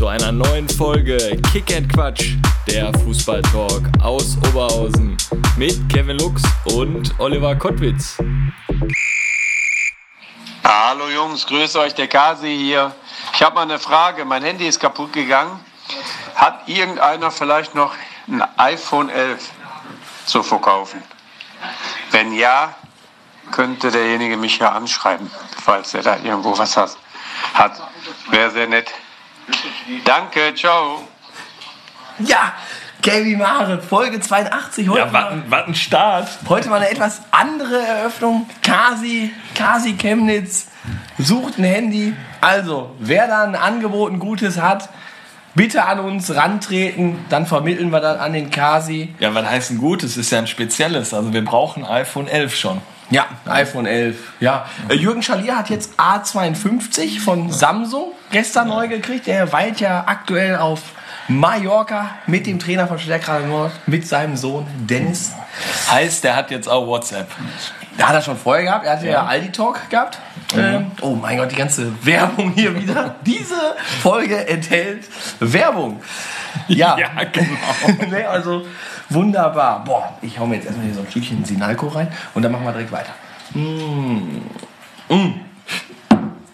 Zu einer neuen Folge Kick and Quatsch, der Fußballtalk aus Oberhausen mit Kevin Lux und Oliver Kottwitz. Hallo Jungs, grüße euch, der Kasi hier. Ich habe mal eine Frage. Mein Handy ist kaputt gegangen. Hat irgendeiner vielleicht noch ein iPhone 11 zu verkaufen? Wenn ja, könnte derjenige mich ja anschreiben, falls er da irgendwo was hat. Wäre sehr nett. Danke, ciao. Ja, Kevin Mare, Folge 82. Heute, Ja, was ein Start. heute mal eine etwas andere Eröffnung. Kasi, Kasi Chemnitz sucht ein Handy. Also, wer da ein Angebot, ein gutes hat, bitte an uns rantreten. Dann vermitteln wir das an den Kasi. Ja, was heißt ein gutes? Ist ja ein spezielles. Also wir brauchen iPhone 11 schon. Ja, iPhone 11. Ja. Äh, Jürgen Schalier hat jetzt A52 von Samsung gestern neu gekriegt. Der weilt ja aktuell auf Mallorca mit dem Trainer von Stärkrade Nord, mit seinem Sohn Dennis. Heißt, der hat jetzt auch WhatsApp. Da hat er schon vorher gehabt. Er hatte ja, Aldi Talk gehabt. Ähm, oh mein Gott, die ganze Werbung hier wieder. Diese Folge enthält Werbung. Ja, genau. nee, also wunderbar. Boah, ich hau mir jetzt erstmal hier so ein Stückchen Sinalco rein und dann machen wir direkt weiter. Mm. Mm.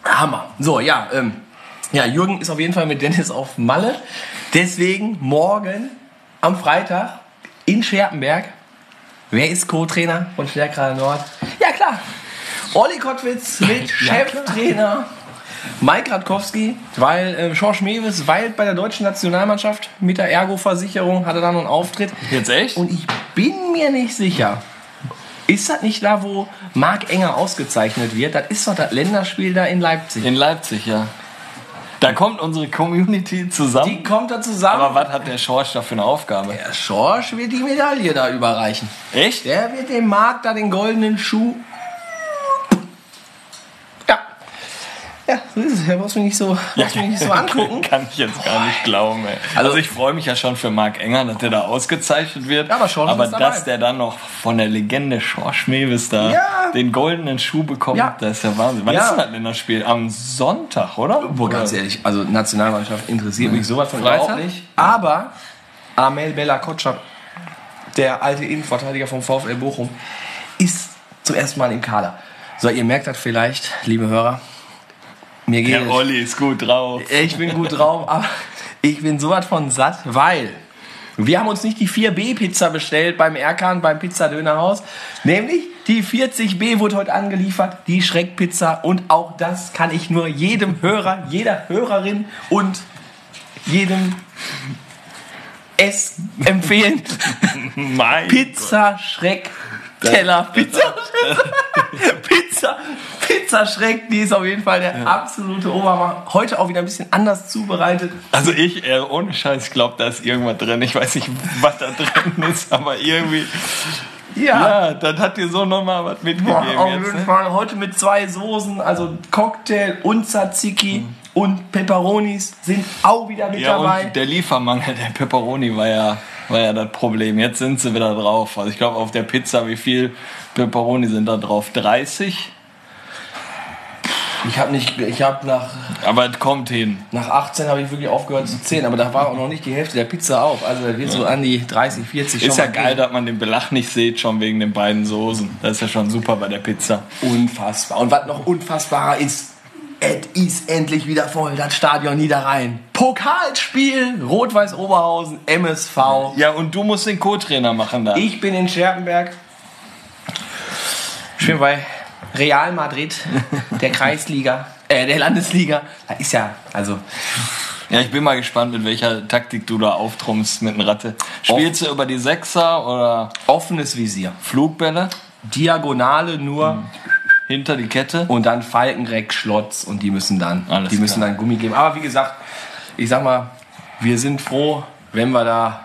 Hammer. So, ja, ähm, ja, Jürgen ist auf jeden Fall mit Dennis auf Malle. Deswegen morgen am Freitag in Scherpenberg. Wer ist Co-Trainer von Stärkrade Nord? Ja, klar. Olli Kottwitz mit Cheftrainer Mike Radkowski, weil äh, George Mewes weilt bei der deutschen Nationalmannschaft mit der Ergo-Versicherung, hatte da noch einen Auftritt. Jetzt echt? Und ich bin mir nicht sicher, ist das nicht da, wo Marc Enger ausgezeichnet wird? Das ist doch das Länderspiel da in Leipzig. In Leipzig, ja. Da kommt unsere Community zusammen. Die kommt da zusammen. Aber was hat der Schorsch da für eine Aufgabe? der Schorsch wird die Medaille da überreichen. Echt? Der wird dem Marc da den goldenen Schuh. Ja, so ist es. Da brauchst du mich nicht so, brauchst du mich nicht so angucken. Kann ich jetzt gar nicht glauben, ey. Also, ich freue mich ja schon für Marc Enger, dass der da ausgezeichnet wird. Ja, aber Schorsch aber ist dabei. dass der dann noch von der Legende Schorsch Mewis da Ja. den goldenen Schuh bekommt, Ja. das ist ja Wahnsinn. Wann Ja. ist denn das Länderspiel? Am Sonntag, oder? Boah, ganz ehrlich, also Nationalmannschaft interessiert mich sowas von Freitag? überhaupt nicht. Aber Amel Bella Kotschap, der alte Innenverteidiger vom VfL Bochum, ist zum ersten Mal im Kader. So, ihr merkt das vielleicht, liebe Hörer. Mir geht Der Olli ist gut drauf. ich bin gut drauf, aber ich bin sowas von satt, weil wir haben uns nicht die 4B-Pizza bestellt beim Erkan, beim Pizzadönerhaus. Nämlich die 40B wurde heute angeliefert, die Schreckpizza. Und auch das kann ich nur jedem Hörer, jeder Hörerin und jedem es empfehlen. Mein Pizza Schreck Teller. Pizza, Pizza, Pizza Schreck, die ist auf jeden Fall der absolute Obermacher. Heute auch wieder ein bisschen anders zubereitet. Also ich, äh, ohne Scheiß, ich glaube, da ist irgendwas drin. Ich weiß nicht, was da drin ist, aber irgendwie, ja, das hat dir so nochmal was mitgegeben Boah, auf jetzt. jeden Ne? Fall heute mit zwei Soßen, also Cocktail und Tzatziki und Peperonis sind auch wieder mit Ja, dabei. und der Liefermangel, der Pepperoni war ja, war ja das Problem. Jetzt sind sie wieder drauf. Also ich glaube, auf der Pizza, wie viel Pepperoni sind da drauf? 30? Ich habe nicht, ich habe nach, Aber es kommt hin. nach 18 habe ich wirklich aufgehört zu zählen, aber da war auch noch nicht die Hälfte der Pizza auf. Also da wird so an die 30, 40 Ist ja geil, dass man den Belach nicht sieht, schon wegen den beiden Soßen. Das ist ja schon super bei der Pizza. Unfassbar. Und was noch unfassbarer ist, es ist endlich wieder voll, das Stadion Niederrhein. Pokalspiel, Rot-Weiß Oberhausen, MSV. Ja, und du musst den Co-Trainer machen da. Ich bin in Scherpenberg. Bin bei Real Madrid, der Kreisliga, äh, der Landesliga. Da ist ja, also, Ja, ich bin mal gespannt, mit welcher Taktik du da auftrumpfst mit dem Ratte. Spielst du über die Sechser oder offenes Visier. Flugbälle Diagonale nur hinter die Kette? und dann Falkenreck, Schlotz und die müssen dann, Alles die müssen klar. dann Gummi geben. Aber wie gesagt, ich sag mal, wir sind froh, wenn wir da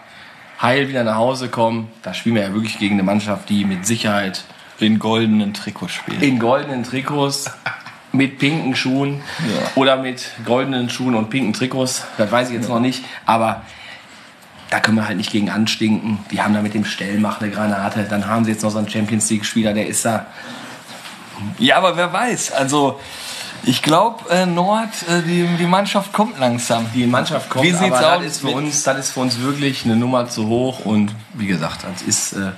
heil wieder nach Hause kommen. Da spielen wir ja wirklich gegen eine Mannschaft, die mit Sicherheit in goldenen Trikots spielen. In goldenen Trikots mit pinken Schuhen Ja. oder mit goldenen Schuhen und pinken Trikots. Das weiß ich jetzt noch nicht. Aber da können wir halt nicht gegen anstinken. Die haben da mit dem Stellmach eine Granate. Dann haben sie jetzt noch so einen Champions League-Spieler, der ist da. Ja, aber wer weiß. Also, ich glaube, äh, Nord, äh, die, die Mannschaft kommt langsam. Die Mannschaft kommt, Wie sieht's aber aus das ist, für uns, das ist für uns wirklich eine Nummer zu hoch. Und wie gesagt, das ist äh,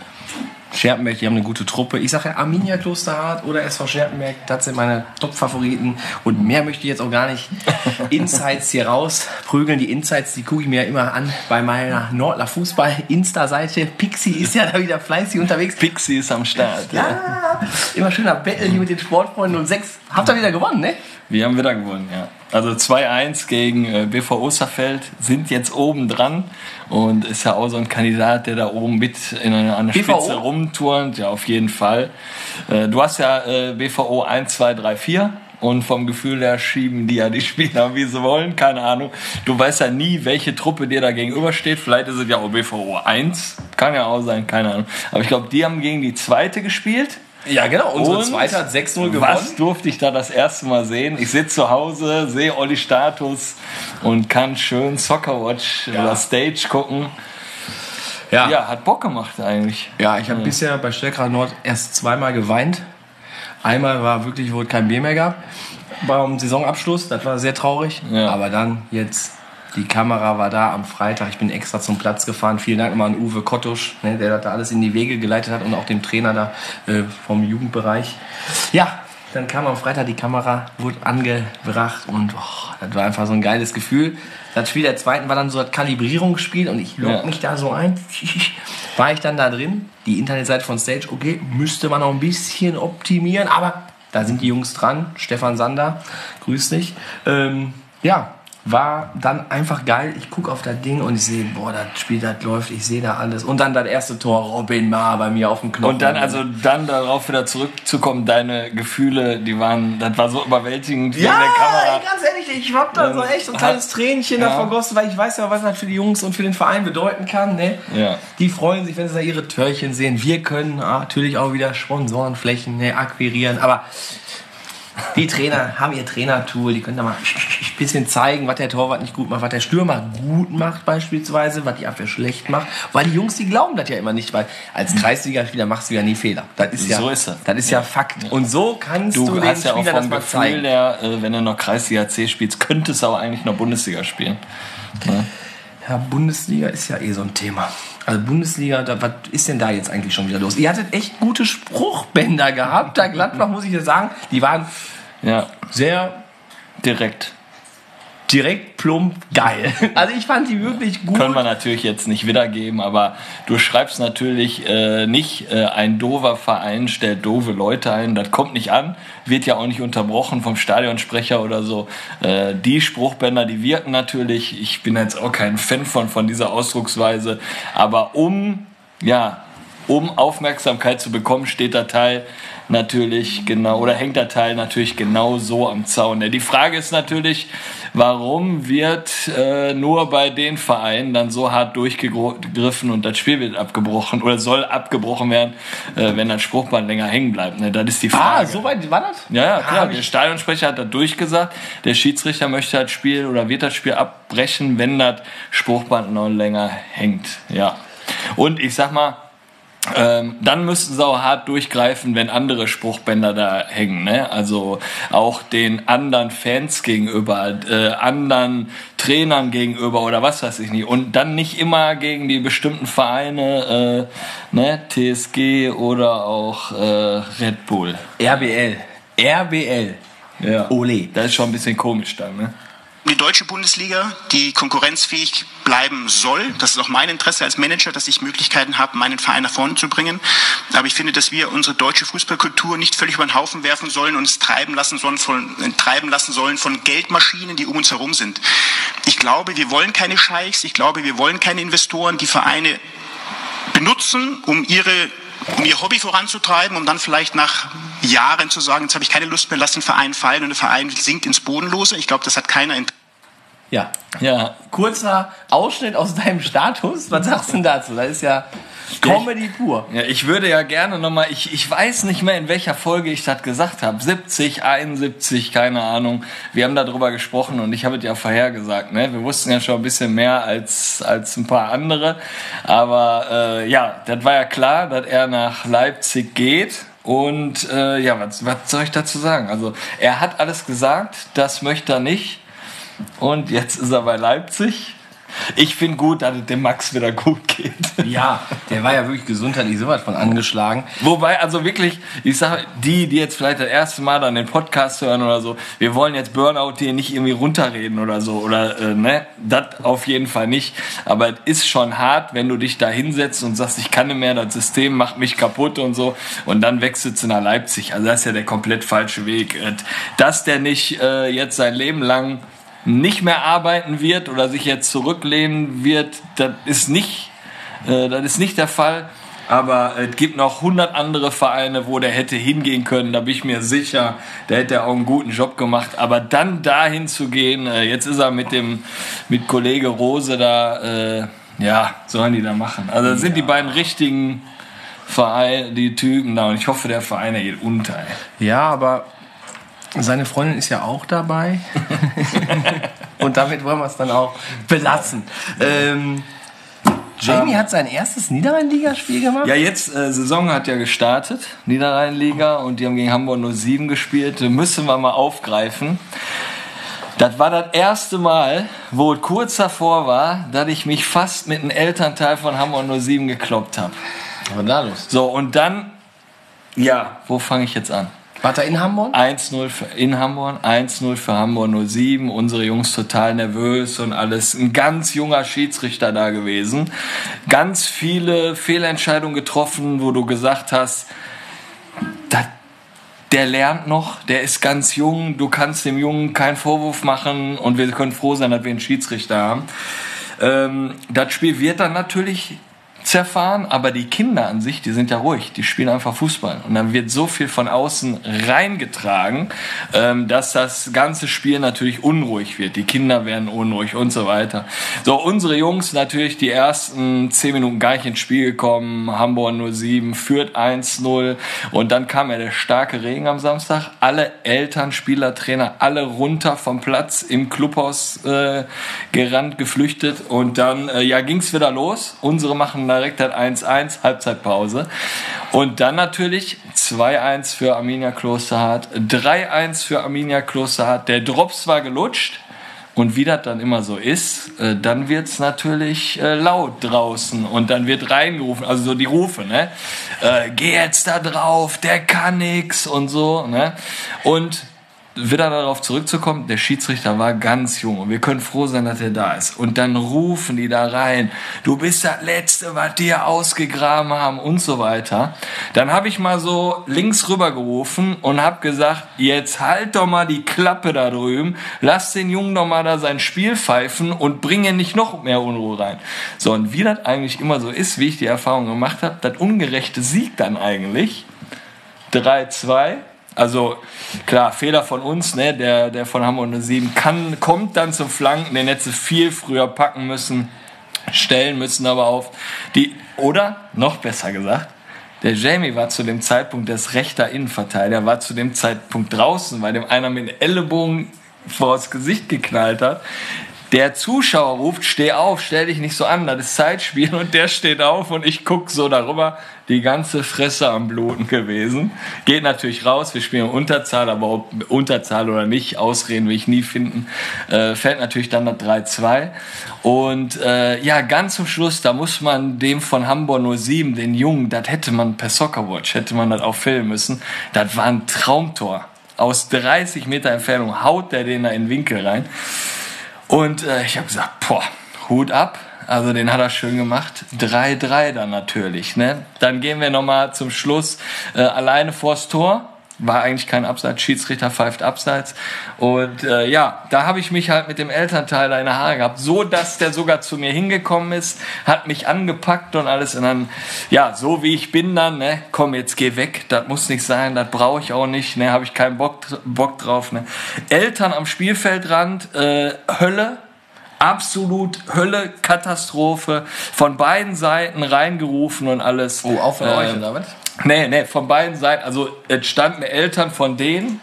Scherpenberg, die haben eine gute Truppe. Ich sage ja Arminia Klosterhardt oder SV Scherpenberg, das sind meine Top-Favoriten. Und mehr möchte ich jetzt auch gar nicht Insights hier rausprügeln. Die Insights, die gucke ich mir ja immer an bei meiner Nordler Fußball-Insta-Seite. Pixie ist ja da wieder fleißig unterwegs. Pixie ist am Start. Ja, immer schöner Battle hier mit den Sportfreunden und sechs. Habt ihr wieder gewonnen, ne? Wir haben wieder gewonnen, ja. Also 2-1 gegen äh, BV Osterfeld sind jetzt oben dran und ist ja auch so ein Kandidat, der da oben mit in einer, BVO? Spitze rumturnt. Ja, auf jeden Fall. Äh, du hast ja äh, BVO 1, 2, 3, 4 und vom Gefühl her schieben die ja die Spieler, wie sie wollen. Keine Ahnung. Du weißt ja nie, welche Truppe dir da gegenübersteht. Vielleicht ist es ja auch BVO 1. Kann ja auch sein, keine Ahnung. Aber ich glaube, die haben gegen die zweite gespielt. Ja, genau. Unsere Und zweite hat 6-0 gewonnen. Was durfte ich da das erste Mal sehen? Ich sitze zu Hause, sehe Olli Status und kann schön Soccerwatch oder Stage gucken. Ja. Ja, hat Bock gemacht eigentlich. Ja, ich habe bisher bei Stärkerer Nord erst zweimal geweint. Einmal war wirklich, wo es kein Bier mehr gab beim Saisonabschluss. Das war sehr traurig. Ja. Aber dann jetzt, die Kamera war da am Freitag. Ich bin extra zum Platz gefahren. Vielen Dank nochmal an Uwe Kottusch, ne, der das da alles in die Wege geleitet hat und auch dem Trainer da äh, vom Jugendbereich. Ja, dann kam am Freitag die Kamera, wurde angebracht und oh, das war einfach so ein geiles Gefühl. Das Spiel der zweiten war dann so das Kalibrierungsspiel und ich log Ja. mich da so ein. War ich dann da drin? Die Internetseite von Stage, okay, müsste man noch ein bisschen optimieren, aber da sind die Jungs dran. Stefan Sander, grüß dich. Ähm, ja, war dann einfach geil. Ich gucke auf das Ding und ich sehe, boah, das Spiel, das läuft, ich sehe da alles. Und dann das erste Tor, Robin Ma bei mir auf dem Knopf. Und dann, also dann darauf wieder zurückzukommen, deine Gefühle, die waren, das war so überwältigend Ja, ey, ganz ehrlich, ich hab da so echt so ein kleines Tränchen da Ja. vergossen, weil ich weiß ja, was das für die Jungs und für den Verein bedeuten kann. Ne? Ja. Die freuen sich, wenn sie da ihre Törchen sehen. Wir können ah, natürlich auch wieder Sponsorenflächen ne, akquirieren, aber die Trainer haben ihr Trainertool, die können da mal ein bisschen zeigen, was der Torwart nicht gut macht, was der Stürmer gut macht beispielsweise, was die Abwehr schlecht macht. Weil die Jungs, die glauben das ja immer nicht, weil als Kreisligaspieler machst du ja nie Fehler. Das ist ja, So ist das. Das ist ja Fakt. Und so kannst du, Du den hast ja auch Spielern das vom mal Gefühl zeigen. her, äh, wenn du noch Kreisliga C spielst, könntest du auch eigentlich noch Bundesliga spielen. Ja, Bundesliga ist ja eh so ein Thema. Also Bundesliga, da, was ist denn da jetzt eigentlich schon wieder los? Ihr hattet echt gute Spruchbänder gehabt, da Gladbach, muss ich dir sagen. Die waren Ja, sehr direkt. Direkt plump geil. Also ich fand die wirklich gut. Können wir natürlich jetzt nicht wiedergeben, aber du schreibst natürlich äh, nicht, äh, ein dover Verein stellt doofe Leute ein. Das kommt nicht an, wird ja auch nicht unterbrochen vom Stadionsprecher oder so. Äh, die Spruchbänder, die wirken natürlich. Ich bin jetzt auch kein Fan von, von dieser Ausdrucksweise, aber um, ja, um Aufmerksamkeit zu bekommen, steht der Teil natürlich genau oder hängt der Teil natürlich genau so am Zaun. Die Frage ist natürlich, warum wird äh, nur bei den Vereinen dann so hart durchgegriffen und das Spiel wird abgebrochen oder soll abgebrochen werden, äh, wenn das Spruchband länger hängen bleibt? Ne? Das ist die Frage. ah, so weit war das? Ja, ja, Ah, klar. Der Stadionsprecher hat das durchgesagt. Der Schiedsrichter möchte das Spiel oder wird das Spiel abbrechen, wenn das Spruchband noch länger hängt. Ja. Und ich sag mal, ähm, dann müssten sie auch hart durchgreifen, wenn andere Spruchbänder da hängen. Ne? Also auch den anderen Fans gegenüber, äh, anderen Trainern gegenüber oder was weiß ich nicht. Und dann nicht immer gegen die bestimmten Vereine, äh, ne? TSG oder auch äh, Red Bull. RBL. RBL. Ja. Ole. Das ist schon ein bisschen komisch dann, ne? Die deutsche Bundesliga, die konkurrenzfähig bleiben soll. Das ist auch mein Interesse als Manager, dass ich Möglichkeiten habe, meinen Verein nach vorne zu bringen. Aber ich finde, dass wir unsere deutsche Fußballkultur nicht völlig über den Haufen werfen sollen und uns treiben lassen sollen von, äh, treiben lassen sollen von Geldmaschinen, die um uns herum sind. Ich glaube, wir wollen keine Scheichs. Ich glaube, wir wollen keine Investoren, die Vereine benutzen, um ihre um ihr Hobby voranzutreiben, um dann vielleicht nach Jahren zu sagen, jetzt habe ich keine Lust mehr, lass den Verein fallen und der Verein sinkt ins Bodenlose. Ich glaube, das hat keiner Interesse. Ja. Ja. Kurzer Ausschnitt aus deinem Status. Was sagst du denn dazu? Das ist ja Comedy pur. Ja, ich würde ja gerne nochmal, ich, ich weiß nicht mehr, in welcher Folge ich das gesagt habe. 70, 71, keine Ahnung. Wir haben darüber gesprochen und ich habe es ja vorhergesagt. Ne? Wir wussten ja schon ein bisschen mehr als, als ein paar andere. Aber äh, ja, das war ja klar, dass er nach Leipzig geht. Und äh, ja, was, was soll ich dazu sagen? Also er hat alles gesagt, das möchte er nicht. Und jetzt ist er bei Leipzig. Ich finde gut, dass es dem Max wieder gut geht. Ja, der war ja wirklich gesundheitlich sowas von angeschlagen. Wobei, also wirklich, ich sage, die, die jetzt vielleicht das erste Mal dann den Podcast hören oder so, wir wollen jetzt Burnout hier nicht irgendwie runterreden oder so, oder, äh, ne, das auf jeden Fall nicht. Aber es ist schon hart, wenn du dich da hinsetzt und sagst, ich kann nicht mehr, das System macht mich kaputt und so, und dann wechselst du nach Leipzig. Also das ist ja der komplett falsche Weg. Dass der nicht äh, jetzt sein Leben lang nicht mehr arbeiten wird oder sich jetzt zurücklehnen wird, das ist nicht, äh, das ist nicht der Fall. Aber es gibt noch 100 andere Vereine, wo der hätte hingehen können. Da bin ich mir sicher, da hätte er auch einen guten Job gemacht. Aber dann dahin zu gehen, äh, jetzt ist er mit dem mit Kollege Rose da, äh, ja, sollen die da machen. Also das sind die beiden richtigen Vereine, die Typen da. Und ich hoffe, der Verein der geht unter. Ey. Ja, aber seine Freundin ist ja auch dabei. Und damit wollen wir es dann auch belassen. Ähm, Jamie hat sein erstes Niederrhein-Ligaspiel gemacht. Ja, jetzt, äh, Saison hat ja gestartet, Niederrhein-Liga, und die haben gegen Hamburg 07 gespielt. Müssen wir mal aufgreifen. Das war das erste Mal, wo es kurz davor war, dass ich mich fast mit einem Elternteil von Hamburg 07 gekloppt habe. Was war da los? So, und dann, ja, wo fange ich jetzt an? War er in Hamburg? 1-0 für- in Hamburg, 1-0 für Hamburg 07. Unsere Jungs total nervös und alles. Ein ganz junger Schiedsrichter da gewesen. Ganz viele Fehlentscheidungen getroffen, wo du gesagt hast, das der lernt noch, der ist ganz jung, du kannst dem Jungen keinen Vorwurf machen und wir können froh sein, dass wir einen Schiedsrichter haben. Ähm, das Spiel wird dann natürlich zerfahren, aber die Kinder an sich, die sind ja ruhig, die spielen einfach Fußball. Und dann wird so viel von außen reingetragen, ähm, dass das ganze Spiel natürlich unruhig wird. Die Kinder werden unruhig und so weiter. So, unsere Jungs natürlich die ersten zehn Minuten gar nicht ins Spiel gekommen. Hamburg 07 führt 1-0 und dann kam ja der starke Regen am Samstag. Alle Eltern, Spieler, Trainer, alle runter vom Platz im Clubhaus äh, gerannt, geflüchtet und dann äh, ja ging's wieder los. Unsere machen direkt halt 1-1, Halbzeitpause. Und dann natürlich 2-1 für Arminia Klosterhardt, 3-1 für Arminia Klosterhardt. Der Drops war gelutscht. Und wie das dann immer so ist, äh, dann wird's natürlich äh, laut draußen und dann wird reingerufen, also so die Rufe, ne? Äh, geh jetzt da drauf, der kann nix und so, ne? Und wieder darauf zurückzukommen, der Schiedsrichter war ganz jung und wir können froh sein, dass er da ist. Und dann rufen die da rein, du bist das Letzte, was hier ausgegraben haben und so weiter. Dann habe ich mal so links rüber gerufen und habe gesagt, jetzt halt doch mal die Klappe da drüben, lass den Jungen doch mal da sein Spiel pfeifen und bringe nicht noch mehr Unruhe rein. So, und wie das eigentlich immer so ist, wie ich die Erfahrung gemacht habe, das ungerechte Sieg dann eigentlich. 3-2. Also klar, Fehler von uns, ne? der, der von Hamburg 07 kann, kommt dann zum Flanken, den sie viel früher packen müssen, stellen müssen aber auf. Die, oder, noch besser gesagt, der Jamie war zu dem Zeitpunkt das rechter Innenverteidiger, war zu dem Zeitpunkt draußen, weil dem einer mit dem Ellenbogen vors Gesicht geknallt hat. Der Zuschauer ruft, steh auf, stell dich nicht so an, das ist Zeitspiel und der steht auf und ich guck so darüber, die ganze Fresse am Bluten gewesen. Geht natürlich raus, wir spielen Unterzahl, aber ob Unterzahl oder nicht, Ausreden will ich nie finden, äh, fällt natürlich dann das 3-2. Und äh, ja, ganz zum Schluss, da muss man dem von Hamburg 07, den Jungen, das hätte man per Soccerwatch, hätte man das auch filmen müssen, das war ein Traumtor. Aus 30 Meter Entfernung haut der den da in den Winkel rein. Und äh, ich habe gesagt, boah, Hut ab. Also den hat er schön gemacht. 3-3 dann natürlich. Ne? Dann gehen wir nochmal zum Schluss äh, alleine vors Tor. War eigentlich kein Abseits, Schiedsrichter pfeift Abseits. Und äh, ja, da habe ich mich halt mit dem Elternteil da in der Haare gehabt, so dass der sogar zu mir hingekommen ist, hat mich angepackt und alles. Und dann, ja, so wie ich bin dann, ne, komm, jetzt geh weg, das muss nicht sein, das brauche ich auch nicht, ne, habe ich keinen Bock, Bock drauf. Ne. Eltern am Spielfeldrand, äh, Hölle, Absolut Hölle, Katastrophe, von beiden Seiten reingerufen und alles. Oh, auch von Ähm, euch, oder was? Nee, nee, von beiden Seiten. Also es standen Eltern von denen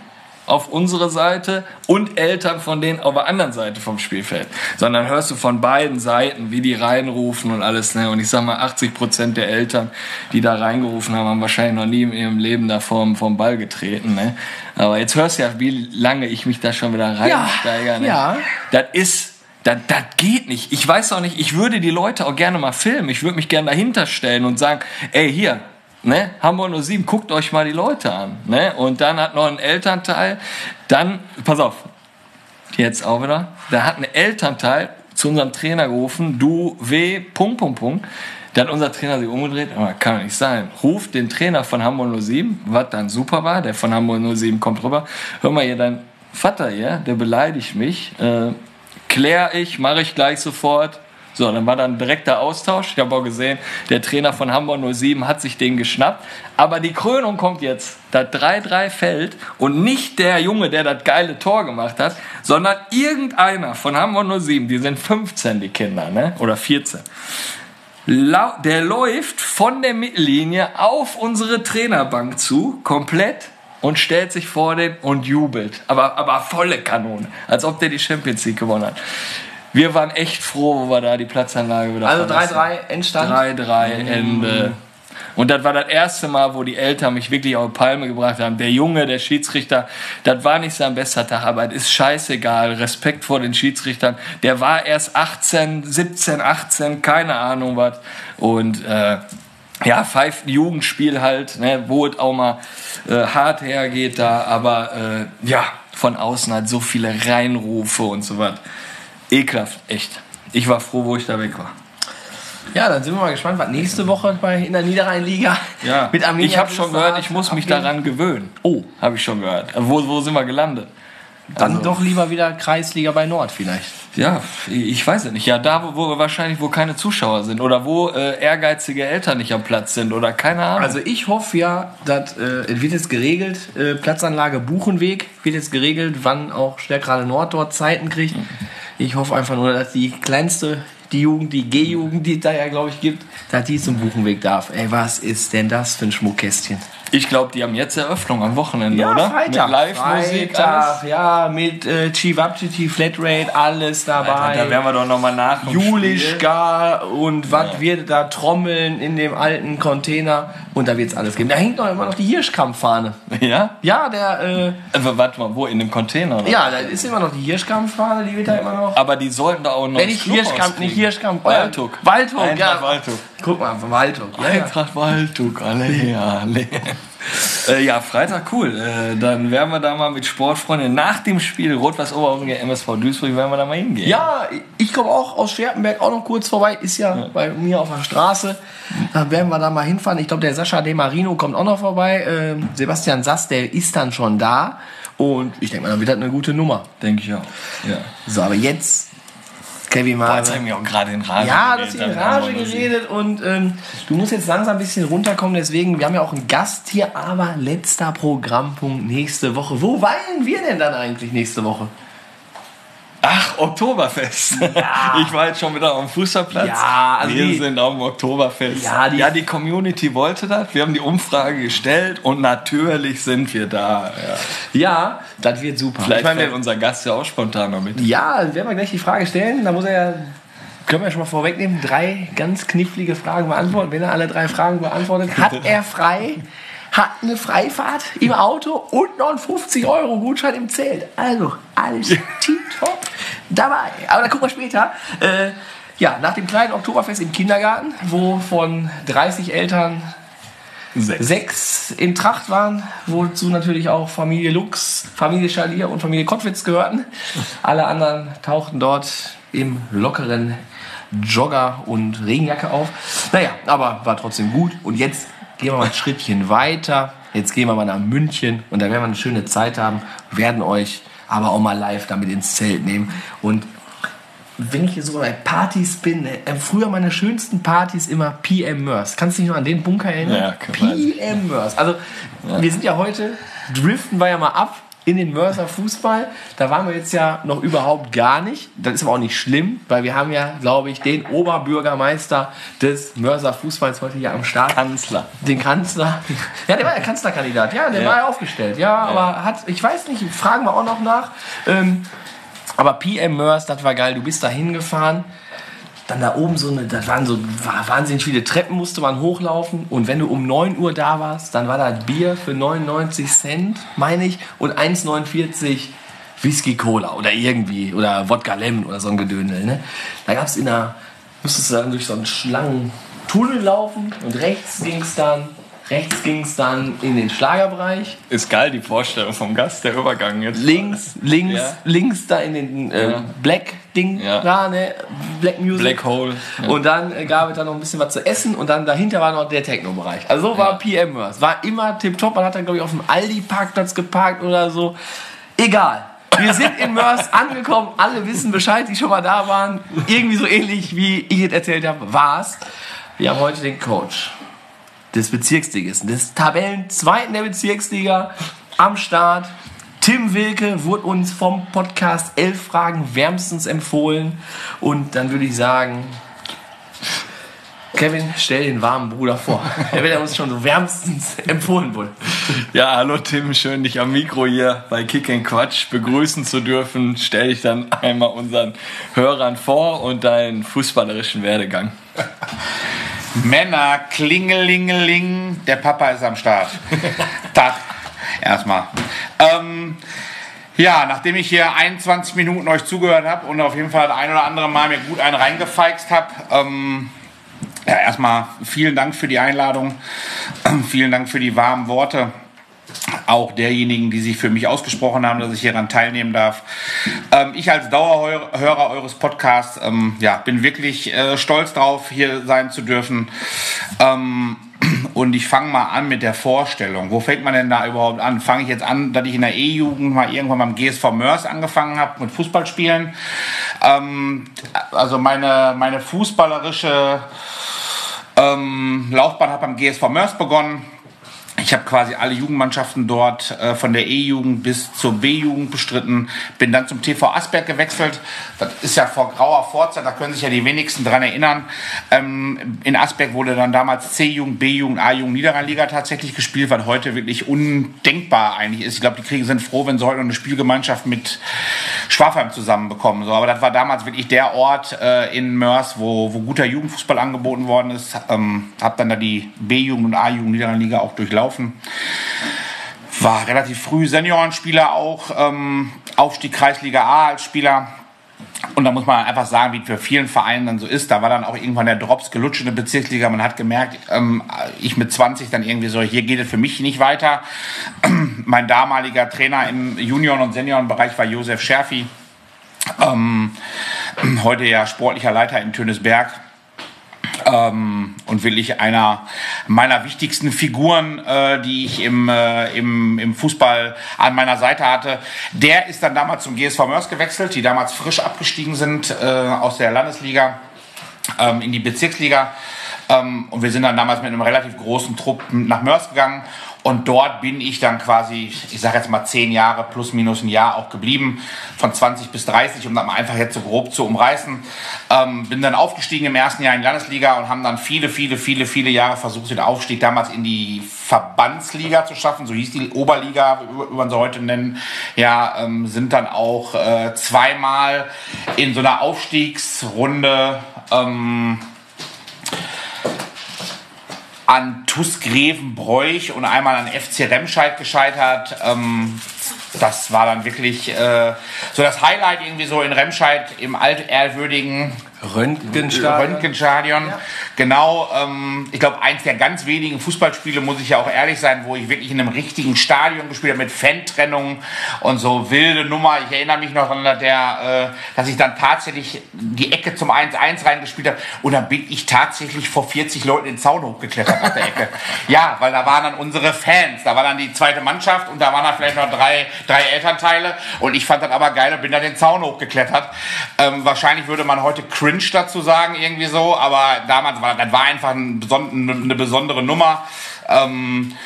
auf unserer Seite und Eltern von denen auf der anderen Seite vom Spielfeld. Sondern hörst du von beiden Seiten, wie die reinrufen und alles. Ne? Und ich sag mal, 80 Prozent der Eltern, die da reingerufen haben, haben wahrscheinlich noch nie in ihrem Leben da vom, vom Ball getreten. Ne? Aber jetzt hörst du ja, wie lange ich mich da schon wieder reinsteigere. Ne? ja. Das ist das, das geht nicht. Ich weiß auch nicht, ich würde die Leute auch gerne mal filmen. Ich würde mich gerne dahinter stellen und sagen, ey, hier, ne, Hamburg 07, guckt euch mal die Leute an. Ne? Und dann hat noch ein Elternteil, dann, pass auf, jetzt auch wieder, da hat ein Elternteil zu unserem Trainer gerufen, du W, Punkt, Punkt, Punkt. Da hat unser Trainer sich umgedreht, aber kann doch nicht sein. Ruft den Trainer von Hamburg 07, was dann super war, der von Hamburg 07 kommt rüber. Hör mal hier, dein Vater hier, der beleidigt mich. Äh, klär ich, mache ich gleich sofort. So, dann war dann direkter Austausch. Ich habe auch gesehen, der Trainer von Hamburg 07 hat sich den geschnappt. Aber die Krönung kommt jetzt. Da 3-3 fällt und nicht der Junge, der das geile Tor gemacht hat, sondern irgendeiner von Hamburg 07, die sind 15, die Kinder, ne? oder 14. Lau- Der läuft von der Mittellinie auf unsere Trainerbank zu, komplett, und stellt sich vor den und jubelt. Aber, aber volle Kanone, als ob der die Champions League gewonnen hat. Wir waren echt froh, wo wir da die Platzanlage wieder Also verlassen. 3-3 Endstand. 3-3 Ende. Und das war das erste Mal, wo die Eltern mich wirklich auf die Palme gebracht haben. Der Junge, der Schiedsrichter, das war nicht sein bester Tag, aber es ist scheißegal. Respekt vor den Schiedsrichtern. Der war erst 18, 17, 18, keine Ahnung was. Und äh, ja, pfeift ein Jugendspiel halt, ne, wo es auch mal äh, hart hergeht da, aber äh, ja, von außen halt so viele Reinrufe und so was. Ekelhaft, echt. Ich war froh, wo ich da weg war. Ja, dann sind wir mal gespannt, was nächste Woche bei, in der Niederrhein-Liga Ja, mit Arminia ich habe schon gehört, ich muss mich daran gewöhnen. Oh, habe ich schon gehört. Wo, wo sind wir gelandet? Dann Also- doch lieber wieder Kreisliga bei Nord vielleicht. Ja, ich weiß es nicht. Ja, da, wo, wo wahrscheinlich, wo keine Zuschauer sind oder wo äh, ehrgeizige Eltern nicht am Platz sind oder keine Ahnung. Also ich hoffe ja, dass äh, es wird jetzt geregelt, äh, Platzanlage Buchenweg wird jetzt geregelt, wann auch Stärkrade Nord dort Zeiten kriegt. Ich hoffe einfach nur, dass die kleinste, die Jugend, die G-Jugend, die es da ja glaube ich gibt, dass die zum Buchenweg darf. Ey, was ist denn das für ein Schmuckkästchen? Ich glaube, die haben jetzt Eröffnung am Wochenende, oder? Freitag. Mit Live-Musik, ja, mit äh, Chivapchiti, Flatrate, alles dabei. Alter, da werden wir doch nochmal nach. dem Julisch Spiel. gar und was wird da trommeln in dem alten Container und da wird es alles geben. Da hängt noch immer noch die Hirschkampffahne. Ja? Ja, der, äh, Äh, Warte mal, wo? In dem Container? Oder? ja, da ist immer noch die Hirschkampffahne, die wird da immer noch. Aber die sollten da auch noch. Wenn nicht Hirschkamp, nicht Hirschkamp. Waldhoek, Eintracht ja. Waldhoek. Guck mal, Waldhoek. Ja, ja. Eintracht Waldhoek, alle her, alle. Äh, ja, Freitag, cool. Äh, dann werden wir da mal mit Sportfreunden nach dem Spiel Rot-Weiß Oberhausen gegen MSV Duisburg werden wir da mal hingehen. Ja, ich komme auch aus Scherpenberg auch noch kurz vorbei. Ist ja, bei mir auf der Straße. Dann werden wir da mal hinfahren. Ich glaube, der Sascha De Marino kommt auch noch vorbei. Ähm, Sebastian Sass, der ist dann schon da. Und ich denke mal, dann wird das eine gute Nummer. denke ich auch. Ja. So, aber jetzt, Kevin Boah, mal. jetzt haben wir auch gerade in Rage Ja, du geredet, hast in Rage geredet und ähm, du musst jetzt langsam ein bisschen runterkommen. Deswegen, wir haben ja auch einen Gast hier, aber letzter Programmpunkt nächste Woche. Wo weilen wir denn dann eigentlich nächste Woche? Ach, Oktoberfest. Ich war jetzt schon wieder am Fußballplatz. Ja, also wir die- sind dem Oktoberfest. Ja, die- ja, die Community wollte das. Wir haben die Umfrage gestellt und natürlich sind wir da. Ja. Ja, das wird super. Vielleicht Ich meine, fällt unser Gast ja auch spontan noch mit. Ja, werden wir gleich die Frage stellen. Da muss er ja, können wir schon mal vorwegnehmen, drei ganz knifflige Fragen beantworten. Wenn er alle drei Fragen beantwortet, hat er frei, hat eine Freifahrt im Auto und noch einen 50 Euro Gutschein im Zelt. Also alles tipptopp dabei. Aber da gucken wir später. Äh, ja, nach dem kleinen Oktoberfest im Kindergarten, wo von 30 Eltern Sechs. sechs in Tracht waren, wozu natürlich auch Familie Lux, Familie Schalier und Familie Kottwitz gehörten. Alle anderen tauchten dort im lockeren Jogger und Regenjacke auf. Naja, aber war trotzdem gut. Und jetzt gehen wir mal ein Schrittchen weiter. Jetzt gehen wir mal nach München und da werden wir eine schöne Zeit haben, werden euch aber auch mal live damit ins Zelt nehmen. Und wenn ich hier so bei Partys bin, äh, früher meine schönsten Partys immer PM Mörs. Kannst du dich noch an den Bunker erinnern? Ja. PM Mörs. Also, wir sind ja heute, driften wir ja mal ab in den Mörser Fußball. Da waren wir jetzt ja noch überhaupt gar nicht. Das ist aber auch nicht schlimm, weil wir haben ja, glaube ich, den Oberbürgermeister des Mörser Fußballs heute hier am Start. Kanzler. Den Kanzler. Ja, der war ja Kanzlerkandidat. Ja, der Ja. war ja aufgestellt. Ja, aber hat, ich weiß nicht, fragen wir auch noch nach. Ähm, aber PM Mörs, das war geil. Du bist da hingefahren. Dann da oben so eine, das waren so wa- wahnsinnig viele Treppen, musste man hochlaufen. Und wenn du um 9 Uhr da warst, dann war das Bier für 99 Cent, meine ich, und 1,49 Whisky Cola oder irgendwie, oder Wodka Lemon oder so ein Gedöndel. Ne? Da gab es in der, musstest du dann durch so einen Schlangentunnel laufen und rechts ging es dann, rechts ging es dann in den Schlagerbereich. Ist geil, die Vorstellung vom Gast, der Übergang jetzt. Links, links, Ja. links da in den äh, Ja. Black Ding Ja. da, ne? Black Music. Black Hole. Und dann äh, gab es da noch ein bisschen was zu essen und dann dahinter war noch der Techno-Bereich. Also so war PM es War immer tipptopp. Man hat dann, glaube ich, auf dem Aldi-Parkplatz geparkt oder so. Egal. Wir sind in Mörs angekommen. Alle wissen Bescheid, die schon mal da waren. Irgendwie so ähnlich, wie ich es erzählt habe, war's. Wir haben heute den Coach des Bezirksligisten, des Tabellenzweiten der Bezirksliga am Start. Tim Wilke wurde uns vom Podcast Elf Fragen wärmstens empfohlen. Und dann würde ich sagen, Kevin, stell den warmen Bruder vor. Er wird uns schon so wärmstens empfohlen wurde. Ja, hallo Tim, schön dich am Mikro hier bei Kick and Quatsch begrüßen zu dürfen. Stell dich dann einmal unseren Hörern vor und deinen fußballerischen Werdegang. Männer, klingelingeling, der Papa ist am Start. Tag, erstmal. Ähm, ja, nachdem ich hier 21 Minuten euch zugehört habe und auf jeden Fall das ein oder andere Mal mir gut einen reingefeixt habe, ähm, ja, erstmal vielen Dank für die Einladung, vielen Dank für die warmen Worte auch derjenigen, die sich für mich ausgesprochen haben, dass ich hieran teilnehmen darf. Ähm, ich als Dauerhörer eures Podcasts ähm, ja, bin wirklich äh, stolz drauf, hier sein zu dürfen. Ähm, und ich fange mal an mit der Vorstellung. Wo fängt man denn da überhaupt an? Fange ich jetzt an, dass ich in der E-Jugend mal irgendwann beim GSV Mörs angefangen habe mit Fußballspielen? Ähm, also meine, meine fußballerische ähm, Laufbahn hat beim GSV Mörs begonnen. Ich habe quasi alle Jugendmannschaften dort äh, von der E-Jugend bis zur B-Jugend bestritten. Bin dann zum TV Asberg gewechselt. Das ist ja vor grauer Vorzeit, da können sich ja die wenigsten dran erinnern. Ähm, in Asberg wurde dann damals C-Jugend, B-Jugend, A-Jugend, Niederrhein-Liga tatsächlich gespielt, was heute wirklich undenkbar eigentlich ist. Ich glaube, die Kriege sind froh, wenn sie heute noch eine Spielgemeinschaft mit Schwafheim zusammenbekommen. So, aber das war damals wirklich der Ort äh, in Mörs, wo, wo guter Jugendfußball angeboten worden ist. Ähm, hab dann da die B-Jugend und A-Jugend Niederrhein-Liga auch durchlaufen. War relativ früh Seniorenspieler auch, ähm, Aufstieg Kreisliga A als Spieler. Und da muss man einfach sagen, wie es für vielen Vereinen dann so ist. Da war dann auch irgendwann der Drops gelutscht in der Bezirksliga. Man hat gemerkt, ähm, ich mit 20 dann irgendwie so, hier geht es für mich nicht weiter. mein damaliger Trainer im Junioren- und Seniorenbereich war Josef Scherfi. Ähm, heute ja sportlicher Leiter in Tönesberg. Ähm, und wirklich einer meiner wichtigsten Figuren, äh, die ich im, äh, im, im Fußball an meiner Seite hatte. Der ist dann damals zum GSV Mörs gewechselt, die damals frisch abgestiegen sind äh, aus der Landesliga ähm, in die Bezirksliga. Ähm, und wir sind dann damals mit einem relativ großen Trupp nach Mörs gegangen. Und dort bin ich dann quasi, ich sage jetzt mal zehn Jahre plus minus ein Jahr auch geblieben, von 20 bis 30, um das mal einfach jetzt so grob zu umreißen. Ähm, bin dann aufgestiegen im ersten Jahr in die Landesliga und haben dann viele, viele, viele, viele Jahre versucht, den Aufstieg damals in die Verbandsliga zu schaffen. So hieß die Oberliga, wie man sie heute nennen. Ja, ähm, sind dann auch äh, zweimal in so einer Aufstiegsrunde ähm, an TuS Grevenbroich und einmal an FC Remscheid gescheitert. Ähm, das war dann wirklich äh, so das Highlight irgendwie so in Remscheid im altehrwürdigen Röntgenstadion. Röntgenstadion. Genau, ähm, ich glaube, eins der ganz wenigen Fußballspiele, muss ich ja auch ehrlich sein, wo ich wirklich in einem richtigen Stadion gespielt habe, mit Fantrennung und so wilde Nummer. Ich erinnere mich noch an der, äh, dass ich dann tatsächlich die Ecke zum 1-1 reingespielt habe und dann bin ich tatsächlich vor 40 Leuten den Zaun hochgeklettert nach der Ecke. ja, weil da waren dann unsere Fans, da war dann die zweite Mannschaft und da waren dann vielleicht noch drei, drei Elternteile und ich fand das aber geil und bin da den Zaun hochgeklettert. Ähm, wahrscheinlich würde man heute cringe dazu sagen, irgendwie so, aber damals war das war einfach ein beson eine besondere Nummer. Ähm,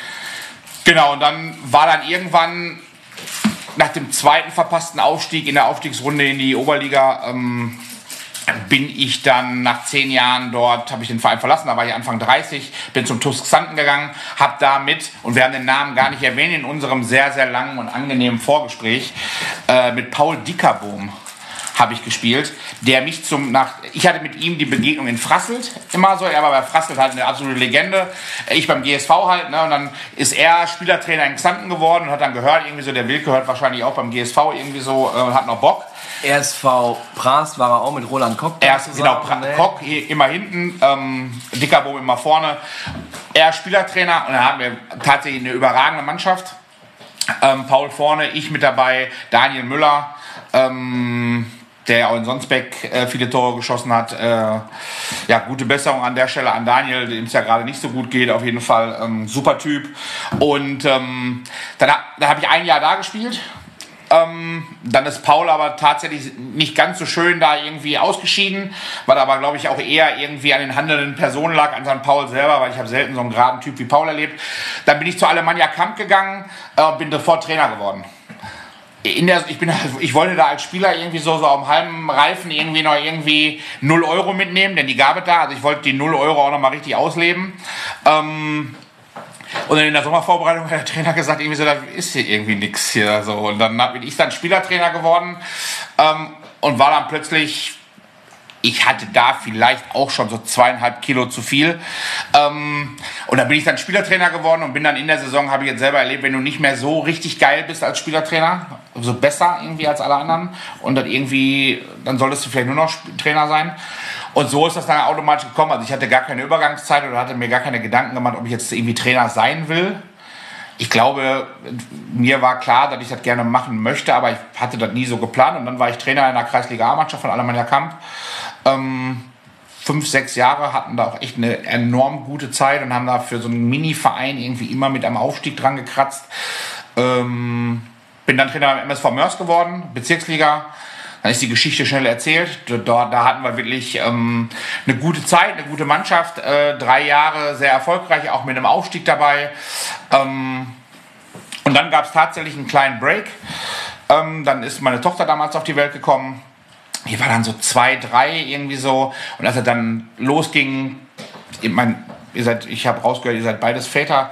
genau, und dann war dann irgendwann nach dem zweiten verpassten Aufstieg in der Aufstiegsrunde in die Oberliga ähm, bin ich dann nach zehn Jahren dort, habe ich den Verein verlassen, da war ich Anfang 30, bin zum TuS Xanten gegangen, habe damit, und wir haben den Namen gar nicht erwähnt in unserem sehr, sehr langen und angenehmen Vorgespräch, äh, mit Paul Dickerbohm habe ich gespielt, der mich zum nach ich hatte mit ihm die Begegnung in Frasselt immer so, er war bei Frasselt halt eine absolute Legende, ich beim GSV halt, ne, und dann ist er Spielertrainer in Xanten geworden und hat dann gehört irgendwie so, der Wilke hört wahrscheinlich auch beim GSV irgendwie so äh, hat noch Bock. RSV Prast war er auch mit Roland Koch. da Erst genau, pra ne? Koch immer hinten, ähm, Dickerbohm immer vorne. Er Spielertrainer und dann haben wir tatsächlich eine überragende Mannschaft. Ähm, Paul vorne, ich mit dabei, Daniel Müller, ähm, der ja auch in Sonsbeck äh, viele Tore geschossen hat. Äh, ja, gute Besserung an der Stelle an Daniel, dem es ja gerade nicht so gut geht, auf jeden Fall. Ähm, super Typ. Und ähm, dann, dann habe ich ein Jahr da gespielt. Ähm, dann ist Paul aber tatsächlich nicht ganz so schön da irgendwie ausgeschieden, weil aber glaube ich auch eher irgendwie an den handelnden Personen lag, an St. Paul selber, weil ich habe selten so einen geraden Typ wie Paul erlebt. Dann bin ich zu Alemannia Kamp gegangen äh, und bin sofort Trainer geworden. In der, ich, bin, ich wollte da als Spieler irgendwie so, so am halben Reifen irgendwie noch irgendwie 0 Euro mitnehmen, denn die gab es da. Also ich wollte die 0 Euro auch noch mal richtig ausleben. Ähm, und dann in der Sommervorbereitung hat der Trainer gesagt, irgendwie so, da ist hier irgendwie nichts hier. So. Und dann bin ich dann Spielertrainer geworden ähm, und war dann plötzlich, ich hatte da vielleicht auch schon so zweieinhalb Kilo zu viel. Ähm, und dann bin ich dann Spielertrainer geworden und bin dann in der Saison, habe ich jetzt selber erlebt, wenn du nicht mehr so richtig geil bist als Spielertrainer, so besser irgendwie als alle anderen und dann irgendwie, dann solltest du vielleicht nur noch Trainer sein. Und so ist das dann automatisch gekommen. Also ich hatte gar keine Übergangszeit oder hatte mir gar keine Gedanken gemacht, ob ich jetzt irgendwie Trainer sein will. Ich glaube, mir war klar, dass ich das gerne machen möchte, aber ich hatte das nie so geplant. Und dann war ich Trainer in der Kreisliga A-Mannschaft von Alemannia Kamp. Ähm, fünf, sechs Jahre hatten da auch echt eine enorm gute Zeit und haben da für so einen Mini-Verein irgendwie immer mit am Aufstieg dran gekratzt. Ähm, bin dann Trainer beim MSV Mörs geworden, Bezirksliga. Dann ist die Geschichte schnell erzählt. Dort, da hatten wir wirklich ähm, eine gute Zeit, eine gute Mannschaft. Äh, drei Jahre sehr erfolgreich, auch mit einem Aufstieg dabei. Ähm, und dann gab es tatsächlich einen kleinen Break. Ähm, dann ist meine Tochter damals auf die Welt gekommen. Die war dann so zwei, drei irgendwie so. Und als er dann losging, ich mein, ihr seid, ich habe rausgehört, ihr seid beides Väter,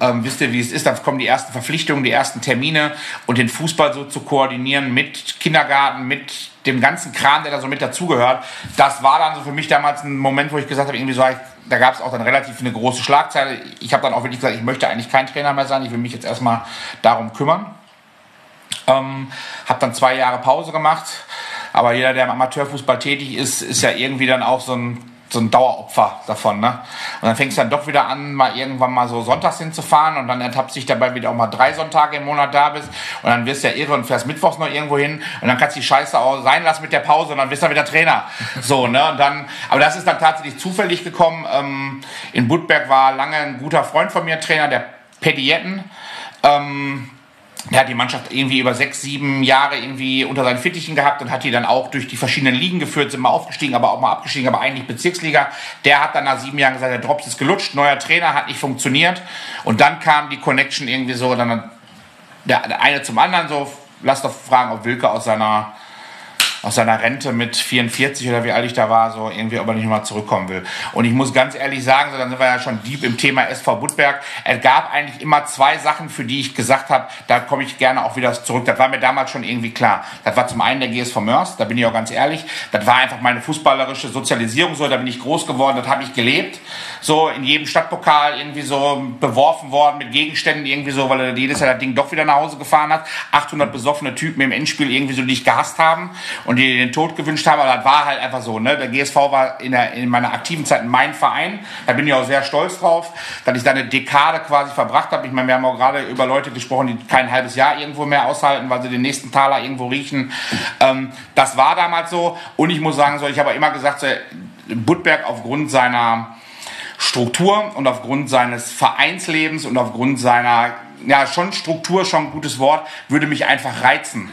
ähm, wisst ihr, wie es ist, dann kommen die ersten Verpflichtungen, die ersten Termine und den Fußball so zu koordinieren mit Kindergarten, mit dem ganzen Kram, der da so mit dazugehört. Das war dann so für mich damals ein Moment, wo ich gesagt habe, irgendwie so, da gab es auch dann relativ eine große Schlagzeile. Ich habe dann auch wirklich gesagt, ich möchte eigentlich kein Trainer mehr sein, ich will mich jetzt erstmal darum kümmern. Ähm, habe dann zwei Jahre Pause gemacht. Aber jeder, der im Amateurfußball tätig ist, ist ja irgendwie dann auch so ein, so ein Daueropfer davon. Ne? Und dann fängst du dann doch wieder an, mal irgendwann mal so sonntags hinzufahren und dann ertappst dich dabei wieder auch mal drei Sonntage im Monat da bist und dann wirst du ja irre und fährst mittwochs noch irgendwo hin und dann kannst du die Scheiße auch sein lassen mit der Pause und dann bist du wieder Trainer. So, ne? Und dann, aber das ist dann tatsächlich zufällig gekommen. Ähm, in Budberg war lange ein guter Freund von mir Trainer, der Paddy Jetten. Ähm, der hat die Mannschaft irgendwie über sechs, sieben Jahre irgendwie unter seinen Fittichen gehabt und hat die dann auch durch die verschiedenen Ligen geführt, sind mal aufgestiegen, aber auch mal abgestiegen, aber eigentlich Bezirksliga. Der hat dann nach sieben Jahren gesagt, der Drops ist gelutscht, neuer Trainer, hat nicht funktioniert. Und dann kam die Connection irgendwie so, dann der, eine zum anderen so, lass doch fragen, ob Wilke aus seiner aus seiner Rente mit 44 oder wie alt ich da war, so irgendwie, ob er nicht mal zurückkommen will. Und ich muss ganz ehrlich sagen, so dann sind wir ja schon deep im Thema SV Budberg. Es gab eigentlich immer zwei Sachen, für die ich gesagt habe, da komme ich gerne auch wieder zurück. Das war mir damals schon irgendwie klar. Das war zum einen der GSV Mörs, da bin ich auch ganz ehrlich. Das war einfach meine fußballerische Sozialisierung so, da bin ich groß geworden, das habe ich gelebt. So in jedem Stadtpokal irgendwie so beworfen worden mit Gegenständen irgendwie so, weil er jedes Jahr das Ding doch wieder nach Hause gefahren hat. 800 besoffene Typen im Endspiel irgendwie so, die ich gehasst haben die den Tod gewünscht haben, aber das war halt einfach so. Ne? Der GSV war in, der, in meiner aktiven Zeit mein Verein. Da bin ich auch sehr stolz drauf, dass ich da eine Dekade quasi verbracht habe. Ich meine, wir haben auch gerade über Leute gesprochen, die kein halbes Jahr irgendwo mehr aushalten, weil sie den nächsten Taler irgendwo riechen. Ähm, das war damals so. Und ich muss sagen, so, ich habe immer gesagt, so, Budberg aufgrund seiner Struktur und aufgrund seines Vereinslebens und aufgrund seiner, ja, schon Struktur, schon ein gutes Wort, würde mich einfach reizen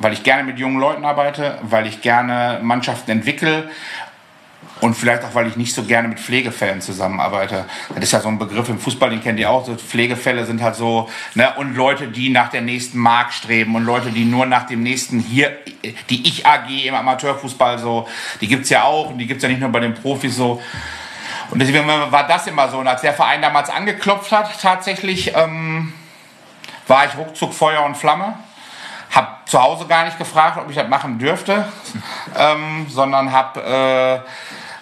weil ich gerne mit jungen Leuten arbeite, weil ich gerne Mannschaften entwickle Und vielleicht auch, weil ich nicht so gerne mit Pflegefällen zusammenarbeite. Das ist ja so ein Begriff im Fußball, den kennt ihr auch. So Pflegefälle sind halt so, ne, und Leute, die nach der nächsten Mark streben und Leute, die nur nach dem nächsten hier, die Ich-AG im Amateurfußball so, die gibt's ja auch und die gibt's ja nicht nur bei den Profis so. Und deswegen war das immer so. Und als der Verein damals angeklopft hat, tatsächlich, ähm, war ich ruckzuck Feuer und Flamme. Hab zu Hause gar nicht gefragt, ob ich das machen dürfte, ähm, sondern hab äh,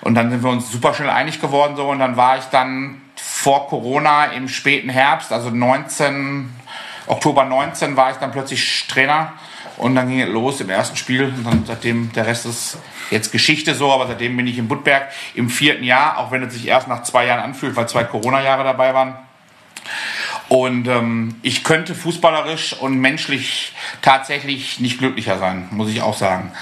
und dann sind wir uns super schnell einig geworden so und dann war ich dann vor Corona im späten Herbst, also 19 Oktober 19 war ich dann plötzlich Trainer und dann ging es los im ersten Spiel und dann seitdem der Rest ist jetzt Geschichte so, aber seitdem bin ich in Budberg im vierten Jahr, auch wenn es sich erst nach zwei Jahren anfühlt, weil zwei Corona-Jahre dabei waren. Und ähm, ich könnte fußballerisch und menschlich tatsächlich nicht glücklicher sein, muss ich auch sagen.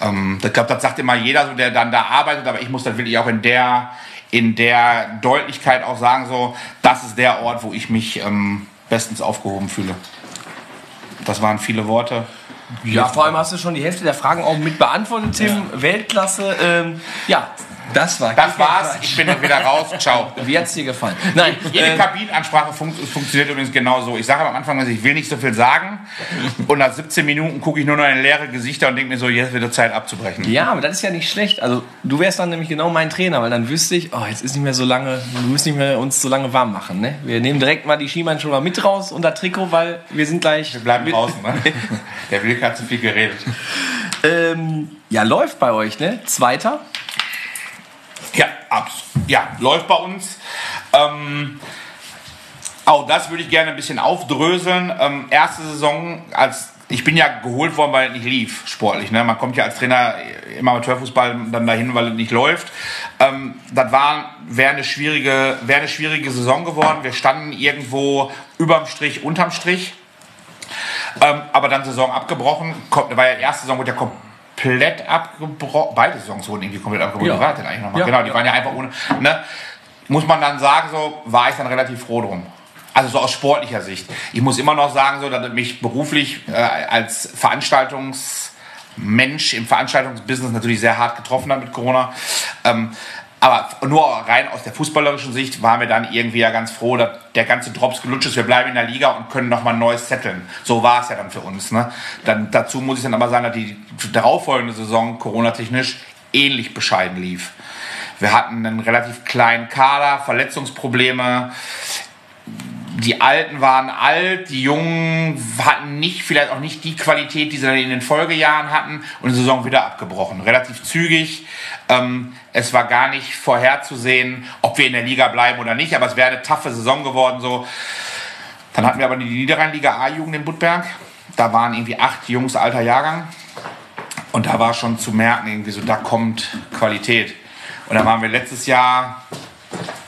Ähm, ich glaube, das sagt immer jeder, so, der dann da arbeitet, aber ich muss das wirklich auch in der, in der Deutlichkeit auch sagen, so, das ist der Ort, wo ich mich ähm, bestens aufgehoben fühle. Das waren viele Worte. Ja, vor allem hast du schon die Hälfte der Fragen auch mit beantwortet, Tim. Weltklasse. Ähm, ja, das war Das war's. Ich bin wieder raus. Ciao. Wie hat's dir gefallen? Nein, Jede ähm, Kabinenansprache fun funktioniert übrigens genauso. Ich sage am Anfang, ich will nicht so viel sagen. Und nach 17 Minuten gucke ich nur noch in leere Gesichter und denke mir so, jetzt wird es Zeit abzubrechen. ja, aber das ist ja nicht schlecht. Also du wärst dann nämlich genau mein Trainer, weil dann wüsste ich, oh, jetzt ist nicht mehr so lange, wir müssen nicht mehr uns so lange warm machen. Ne? Wir nehmen direkt mal die Skimann schon mal mit raus unter Trikot, weil wir sind gleich. Wir bleiben draußen, ne? Der Wilke hat zu viel geredet. Ähm, ja, läuft bei euch, ne? Zweiter. Ja, abs ja, läuft bei uns. Ähm, auch das würde ich gerne ein bisschen aufdröseln. Ähm, erste Saison, als ich bin ja geholt worden, weil es nicht lief, sportlich. Ne? Man kommt ja als Trainer im Amateurfußball dann dahin, weil es nicht läuft. Ähm, das wäre eine, schwierige, wäre eine schwierige Saison geworden. Wir standen irgendwo überm Strich, unterm Strich. Ähm, aber dann Saison abgebrochen. Kommt, war ja erste Saison wurde ja komplett abgebrochen. Beide Saisons wurden irgendwie komplett abgebrochen. Ja. War das denn eigentlich nochmal? Ja. Genau, die waren ja einfach ohne. Ne? Muss man dann sagen, so war ich dann relativ froh drum. Also so aus sportlicher Sicht. Ich muss immer noch sagen, so, dass mich beruflich äh, als Veranstaltungsmensch im Veranstaltungsbusiness natürlich sehr hart getroffen hat mit Corona. Ähm, aber nur rein aus der fußballerischen Sicht waren wir dann irgendwie ja ganz froh, dass der ganze Drops gelutscht ist. Wir bleiben in der Liga und können nochmal ein neues setteln. So war es ja dann für uns. Ne? Dann, dazu muss ich dann aber sagen, dass die darauffolgende Saison Corona-technisch ähnlich bescheiden lief. Wir hatten einen relativ kleinen Kader, Verletzungsprobleme. Die Alten waren alt, die Jungen hatten nicht, vielleicht auch nicht die Qualität, die sie dann in den Folgejahren hatten und die Saison wieder abgebrochen. Relativ zügig. Ähm, es war gar nicht vorherzusehen, ob wir in der Liga bleiben oder nicht, aber es wäre eine taffe Saison geworden. So. Dann hatten wir aber die Niederrhein-Liga A-Jugend in Budberg. Da waren irgendwie acht Jungs alter Jahrgang. Und da war schon zu merken, irgendwie so, da kommt Qualität. Und da waren wir letztes Jahr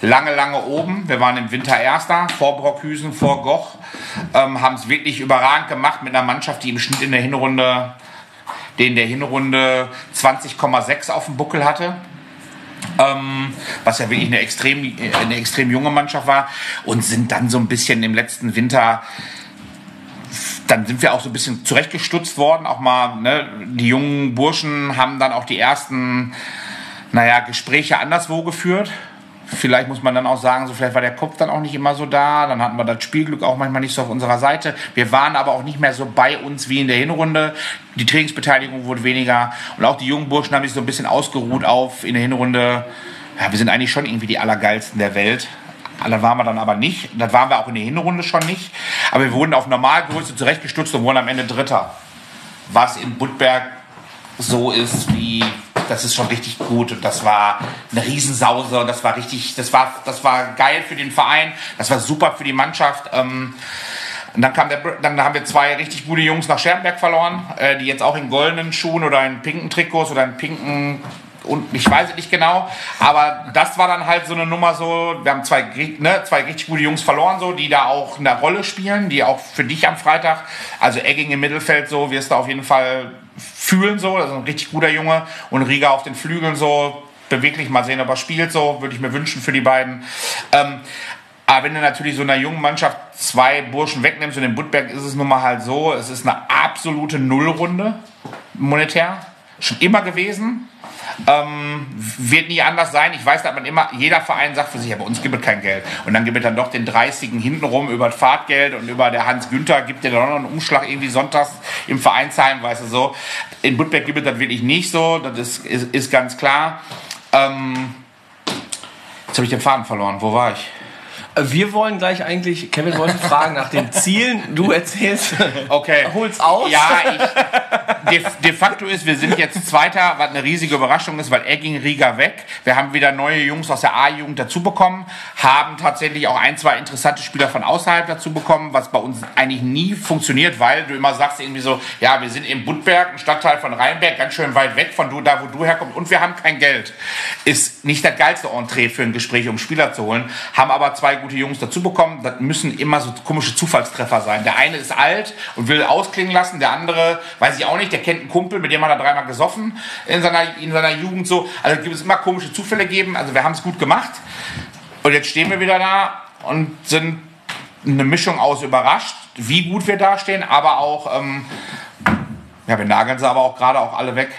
lange, lange oben. Wir waren im Winter Erster, vor Brockhüsen, vor Goch. Ähm, Haben es wirklich überragend gemacht mit einer Mannschaft, die im Schnitt in der Hinrunde, den der Hinrunde 20,6 auf dem Buckel hatte. Ähm, was ja wirklich eine extrem, eine extrem junge Mannschaft war. Und sind dann so ein bisschen im letzten Winter dann sind wir auch so ein bisschen zurechtgestutzt worden. Auch mal, ne, die jungen Burschen haben dann auch die ersten, naja, Gespräche anderswo geführt. Vielleicht muss man dann auch sagen, so vielleicht war der Kopf dann auch nicht immer so da. Dann hatten wir das Spielglück auch manchmal nicht so auf unserer Seite. Wir waren aber auch nicht mehr so bei uns wie in der Hinrunde. Die Trainingsbeteiligung wurde weniger. Und auch die jungen Burschen haben sich so ein bisschen ausgeruht auf in der Hinrunde. Ja, wir sind eigentlich schon irgendwie die Allergeilsten der Welt. Das waren wir dann aber nicht. Das waren wir auch in der Hinrunde schon nicht. Aber wir wurden auf Normalgröße zurechtgestutzt und wurden am Ende Dritter. Was in Budberg so ist wie, das ist schon richtig gut und das war eine Riesensause und das war richtig, das war, das war geil für den Verein, das war super für die Mannschaft. Ähm, und dann, kam der, dann haben wir zwei richtig gute Jungs nach Scherbenberg verloren, äh, die jetzt auch in goldenen Schuhen oder in pinken Trikots oder in pinken und ich weiß es nicht genau, aber das war dann halt so eine Nummer so, wir haben zwei, ne, zwei richtig gute Jungs verloren, so, die da auch eine Rolle spielen, die auch für dich am Freitag, also Egging im Mittelfeld so, wirst du auf jeden Fall fühlen so, das ist ein richtig guter Junge und Riga auf den Flügeln so, beweglich, mal sehen, ob er spielt so, würde ich mir wünschen für die beiden. Ähm, aber wenn du natürlich so einer jungen Mannschaft zwei Burschen wegnimmst und in Budberg ist es nun mal halt so, es ist eine absolute Nullrunde monetär, schon immer gewesen. Ähm, wird nie anders sein. Ich weiß, dass man immer, jeder Verein sagt für sich, ja, uns gibt es kein Geld. Und dann gibt es dann doch den 30 hintenrum über das Fahrtgeld und über der Hans Günther gibt der dann noch einen Umschlag irgendwie sonntags im Vereinsheim, weißt du so. In Budberg gibt es das wirklich nicht so, das ist, ist, ist ganz klar. Ähm, jetzt habe ich den Faden verloren. Wo war ich? Wir wollen gleich eigentlich, Kevin wollte fragen nach den Zielen. Du erzählst, Okay. hol's aus. Ja, ich, de, de facto ist, wir sind jetzt Zweiter, was eine riesige Überraschung ist, weil er ging Riga weg. Wir haben wieder neue Jungs aus der A-Jugend dazu bekommen, haben tatsächlich auch ein, zwei interessante Spieler von außerhalb dazu bekommen, was bei uns eigentlich nie funktioniert, weil du immer sagst irgendwie so, ja, wir sind in Budberg, ein Stadtteil von Rheinberg, ganz schön weit weg von du, da, wo du herkommst und wir haben kein Geld. Ist nicht das geilste Entree für ein Gespräch, um Spieler zu holen, haben aber zwei gute Jungs dazu bekommen. Das müssen immer so komische Zufallstreffer sein. Der eine ist alt und will ausklingen lassen, der andere, weiß ich auch nicht, der kennt einen Kumpel, mit dem hat er dreimal gesoffen in seiner, in seiner Jugend so. Also gibt es immer komische Zufälle geben. Also wir haben es gut gemacht. Und jetzt stehen wir wieder da und sind eine Mischung aus überrascht, wie gut wir dastehen, aber auch, ähm, ja, wir nageln sie aber auch gerade auch alle weg.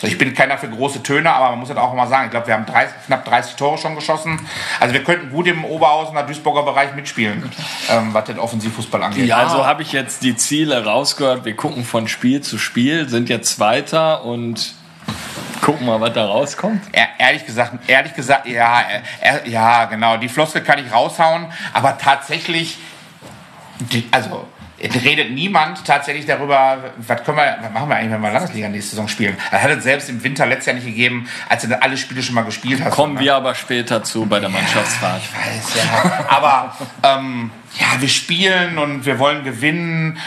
So, ich bin keiner für große Töne, aber man muss das auch mal sagen. Ich glaube, wir haben 30, knapp 30 Tore schon geschossen. Also wir könnten gut im Oberhausener Duisburger Bereich mitspielen, ähm, was den Offensivfußball angeht. Also habe ich jetzt die Ziele rausgehört. Wir gucken von Spiel zu Spiel, sind jetzt Zweiter und gucken mal, was da rauskommt. Er, ehrlich gesagt, ehrlich gesagt, ja, er, ja, genau. Die Floskel kann ich raushauen, aber tatsächlich, die, also redet niemand tatsächlich darüber, was können wir, was machen wir eigentlich, wenn wir Landesliga nächste Saison spielen. Er hat es selbst im Winter letztes Jahr nicht gegeben, als er dann alle Spiele schon mal gespielt hat. Kommen wir aber später zu bei der Mannschaftsfahrt. weiß, ja. Aber ähm, ja, wir spielen und wir wollen gewinnen.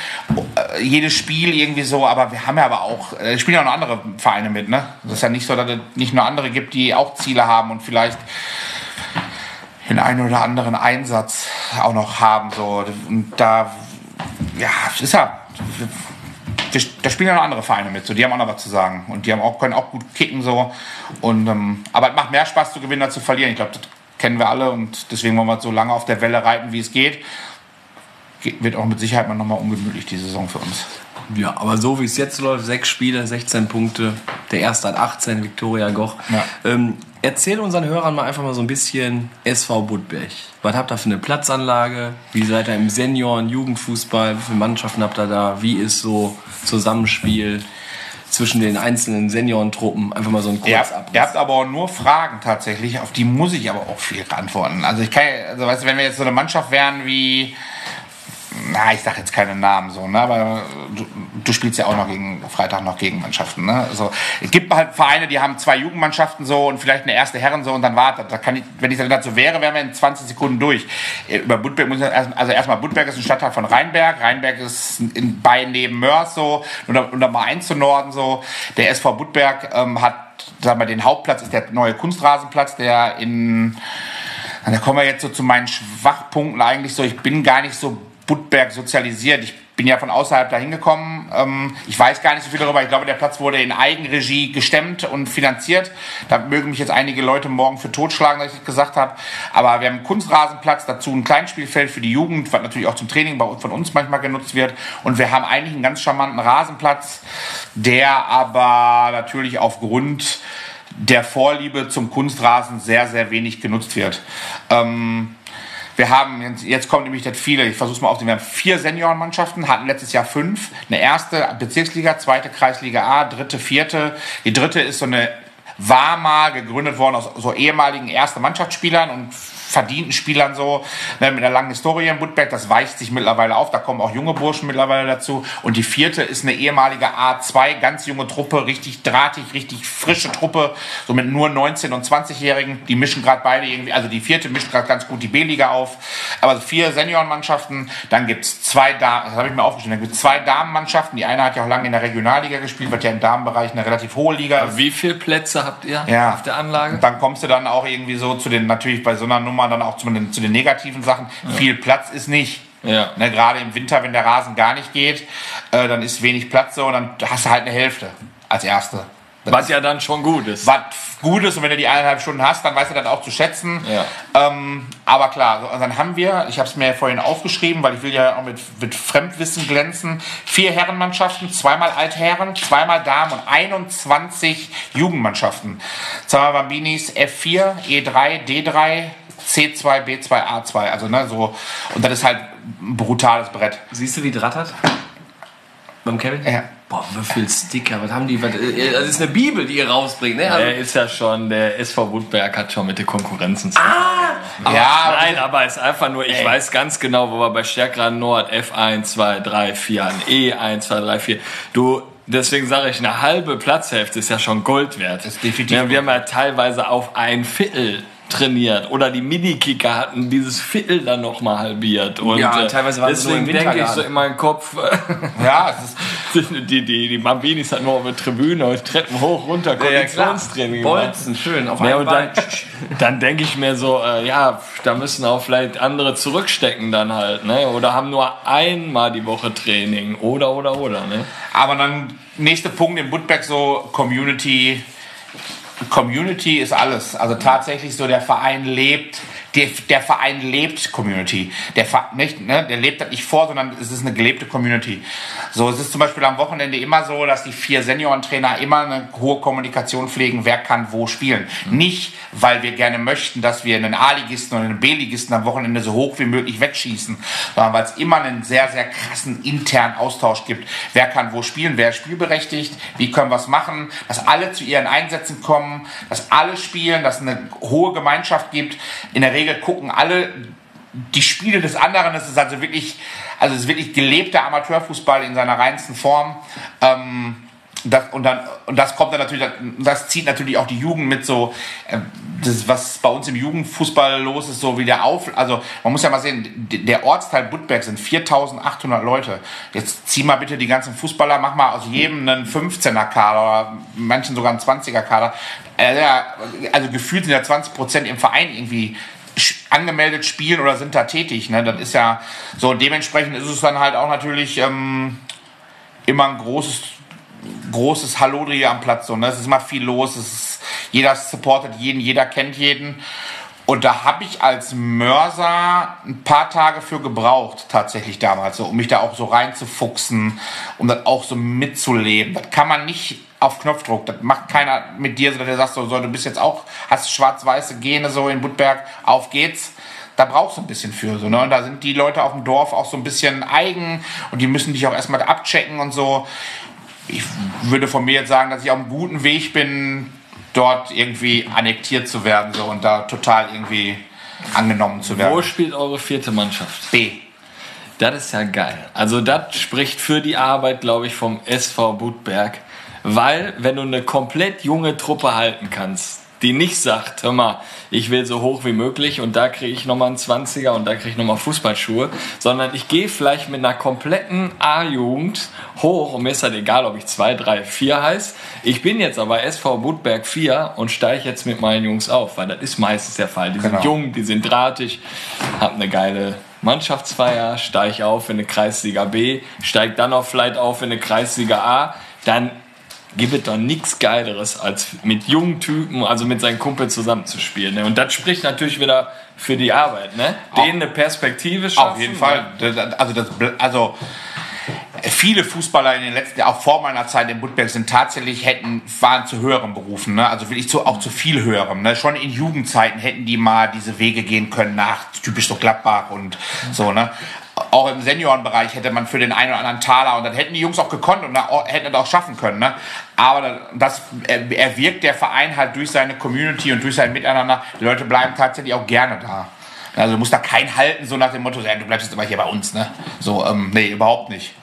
Äh, jedes Spiel irgendwie so, aber wir haben ja aber auch, äh, spielen ja auch noch andere Vereine mit, ne? Das ist ja nicht so, dass es nicht nur andere gibt, die auch Ziele haben und vielleicht den einen oder anderen Einsatz auch noch haben. So. Und da, ja, es ist ja. Da spielen ja noch andere Vereine mit, so die haben auch noch was zu sagen und die haben auch, können auch gut kicken so. Und, ähm, aber es macht mehr Spaß zu gewinnen als zu verlieren. Ich glaube, das kennen wir alle und deswegen wollen wir so lange auf der Welle reiten, wie es geht. Ge- Wird auch mit Sicherheit mal nochmal ungemütlich die Saison für uns. Ja, aber so wie es jetzt läuft, sechs Spiele, 16 Punkte. Der erste hat 18, Viktoria Goch. Ja. Ähm, erzähl unseren Hörern mal einfach mal so ein bisschen SV Budberg. Was habt ihr für eine Platzanlage? Wie seid ihr im Senioren-, Jugendfußball? Wie viele Mannschaften habt ihr da? Wie ist so Zusammenspiel zwischen den einzelnen Seniorentruppen? Einfach mal so ein habt, Kurzabriss. ihr habt aber auch nur Fragen tatsächlich, auf die muss ich aber auch viel antworten. Also ich kann, also weißt du, wenn wir jetzt so eine Mannschaft wären wie, na, ich sag jetzt keine Namen so, ne, aber du, du spielst ja auch noch gegen Freitag noch gegen Mannschaften, ne? Also es gibt halt Vereine, die haben zwei Jugendmannschaften so und vielleicht eine erste Herren so und dann wartet. Da kann ich, wenn ich dann dazu wäre, wären wir in 20 Sekunden durch. Über Budberg muss ich erst, also erstmal Budberg ist ein Stadtteil von Rheinberg. Rheinberg ist in, bei neben Mörs so und da, und da mal eins zu Norden so. Der SV Budberg ähm, hat, sagen wir, den Hauptplatz ist der neue Kunstrasenplatz, der in da kommen wir jetzt so zu meinen Schwachpunkten eigentlich so. Ich bin gar nicht so Budberg sozialisiert. Ich bin ja von außerhalb da hingekommen. Ähm, ich weiß gar nicht so viel darüber. Ich glaube, der Platz wurde in Eigenregie gestemmt und finanziert. Da mögen mich jetzt einige Leute morgen für totschlagen, dass ich das gesagt habe. Aber wir haben einen Kunstrasenplatz, dazu ein Kleinspielfeld für die Jugend, was natürlich auch zum Training von uns manchmal genutzt wird. Und wir haben eigentlich einen ganz charmanten Rasenplatz, der aber natürlich aufgrund der Vorliebe zum Kunstrasen sehr, sehr wenig genutzt wird. Ähm, wir haben, jetzt, kommt nämlich das viele, ich versuche es mal aufzunehmen, wir haben vier Seniorenmannschaften, hatten letztes Jahr fünf. Eine erste Bezirksliga, zweite Kreisliga A, dritte, vierte. Die dritte ist so eine, war mal gegründet worden aus so ehemaligen ersten Mannschaftsspielern und verdienten Spielern so, ne, mit einer langen Historie in Budberg, das weicht sich mittlerweile auf, da kommen auch junge Burschen mittlerweile dazu. Und die vierte ist eine ehemalige A2, ganz junge Truppe, richtig drahtig, richtig frische Truppe, so mit nur 19- und 20-Jährigen, die mischen gerade beide irgendwie, also die vierte mischt gerade ganz gut die B-Liga auf, aber vier Seniorenmannschaften, dann gibt's zwei Damen, das habe ich mir aufgeschrieben, dann gibt's zwei Damenmannschaften, die eine hat ja auch lange in der Regionalliga gespielt, wird ja im Damenbereich eine relativ hohe Liga ist. Wie viele Plätze habt ihr Ja. auf der Anlage? Und dann kommst du dann auch irgendwie so zu den, natürlich bei so einer Nummer dann auch zu den, zu den negativen Sachen. Viel Platz ist nicht. Ja. Ne, Gerade im Winter, wenn der Rasen gar nicht geht, äh, dann ist wenig Platz so und dann hast du halt eine Hälfte als erste. Was ja dann schon gut ist. was Gutes und wenn du die eineinhalb Stunden hast, dann weißt du das auch zu schätzen. Ja. Ähm, aber klar, so, dann haben wir, ich habe es mir vorhin aufgeschrieben, weil ich will ja auch mit, mit Fremdwissen glänzen, vier Herrenmannschaften, zweimal Altherren, zweimal Damen und 21 Jugendmannschaften. Zweimal Bambinis F4, E3, D3, C2, B2, A2. Also ne, so und das ist halt ein brutales Brett. Siehst du, wie drattert? Beim Kevin? Ja. Boah, Würfelsticker, was haben die? Was, äh, das ist eine Bibel, die ihr rausbringt, ne? Also, Der ist ja schon, der SV Woodberg hat schon mit der Konkurrenzen zu tun. ja, Nein, aber es ist einfach nur, ich weiß ganz genau, wo wir bei Stärkrad Nord F1, 2, 3, 4 an E1, 2, 3, 4. Du, deswegen sage ich, eine halbe Platzhälfte ist ja schon Gold wert. ist definitiv Ja, wir haben ja teilweise auf ein Viertel trainiert oder die Minikicker hatten dieses Viertel dann noch mal halbiert und Ja, äh, teilweise waren deswegen im denke ich so in meinem Kopf ja, die, die, die Bambinis hatten nur auf der Tribüne und Treppen hoch runter Konditionstraining gemacht. Bolzen, schön, auf Ja, dann, dann denke ich mir so, äh, ja, da müssen auch vielleicht andere zurückstecken dann halt, ne? Oder haben nur einmal die Woche Training. Oder, oder, oder, ne? Aber dann nächster Punkt im Budberg so Community. Community ist alles. Also tatsächlich so der Verein lebt, der, der Verein lebt Community. Der, nicht, ne, der lebt das nicht vor, sondern es ist eine gelebte Community. So, es ist zum Beispiel am Wochenende immer so, dass die vier Seniorentrainer immer eine hohe Kommunikation pflegen, wer kann wo spielen. Nicht, weil wir gerne möchten, dass wir einen A-Ligisten oder einen B-Ligisten am Wochenende so hoch wie möglich wegschießen, sondern weil es immer einen sehr, sehr krassen internen Austausch gibt. Wer kann wo spielen, wer ist spielberechtigt, wie können wir es machen, dass alle zu ihren Einsätzen kommen, dass alle spielen, dass es eine hohe Gemeinschaft gibt. In der Regel gucken alle die Spiele des anderen. Es ist also wirklich, also es ist wirklich gelebter Amateurfußball in seiner reinsten Form. Ähm, das, und, dann, und das kommt dann natürlich, das zieht natürlich auch die Jugend mit so, äh, das, was bei uns im Jugendfußball los ist, so wie der Auf, also man muss ja mal sehen, der Ortsteil Budberg sind 4800 Leute. Jetzt zieh mal bitte die ganzen Fußballer, mach mal aus jedem einen 15er Kader oder manchen sogar einen 20er Kader. Äh, ja, also gefühlt sind ja 20 Prozent im Verein irgendwie angemeldet spielen oder sind da tätig. Ne? Das ist ja so, dementsprechend ist es dann halt auch natürlich ähm, immer ein großes, großes Hallodri am Platz. So, ne? Es ist immer viel los, ist, jeder supportet jeden, jeder kennt jeden. Und da habe ich als Mörser ein paar Tage für gebraucht, tatsächlich damals, so, um mich da auch so reinzufuchsen, um das auch so mitzuleben. Das kann man nicht auf Knopfdruck. Das macht keiner mit dir, so dass der sagt, so, so, du bist jetzt auch, hast schwarz-weiße Gene so in Budberg, auf geht's da brauchst du ein bisschen für. So, ne? Und da sind die Leute auf dem Dorf auch so ein bisschen eigen und die müssen dich auch erstmal abchecken und so. Ich würde von mir jetzt sagen, dass ich auf einem guten Weg bin, dort irgendwie annektiert zu werden so, und da total irgendwie angenommen zu werden. Wo spielt eure vierte Mannschaft? B. Das ist ja geil. Also das spricht für die Arbeit, glaube ich, vom SV Budberg. Weil, wenn du eine komplett junge Truppe halten kannst, die nicht sagt, hör mal, ich will so hoch wie möglich und da kriege ich nochmal einen 20er und da kriege ich nochmal Fußballschuhe, sondern ich gehe vielleicht mit einer kompletten A-Jugend hoch und mir ist halt egal, ob ich 2, 3, 4 heiß. Ich bin jetzt aber SV Budberg 4 und steige jetzt mit meinen Jungs auf, weil das ist meistens der Fall. Die Genau. sind jung, die sind drahtig, hab eine geile Mannschaftsfeier, steig auf in eine Kreisliga B, steig dann auch vielleicht auf in eine Kreisliga A, dann gibt es doch nichts Geileres, als mit jungen Typen, also mit seinen Kumpel zusammenzuspielen. Ne? Und das spricht natürlich wieder für die Arbeit, ne? Denen eine Perspektive schaffen. Auf jeden Fall. Das- Also, das, also viele Fußballer in den letzten Jahren, auch vor meiner Zeit in Budberg, sind tatsächlich, hätten, waren zu höheren Berufen, ne? also wirklich zu, auch zu viel höherem. Ne? Schon in Jugendzeiten hätten die mal diese Wege gehen können nach typisch so Gladbach und so. Ne? Auch im Seniorenbereich hätte man für den einen oder anderen Taler und dann hätten die Jungs auch gekonnt und hätten das auch schaffen können. Ne? Aber das er- erwirkt der Verein halt durch seine Community und durch sein Miteinander. Die Leute bleiben tatsächlich auch gerne da. Also du musst da kein halten, so nach dem Motto, du bleibst jetzt immer hier bei uns, ne? So, ähm, nee, überhaupt nicht.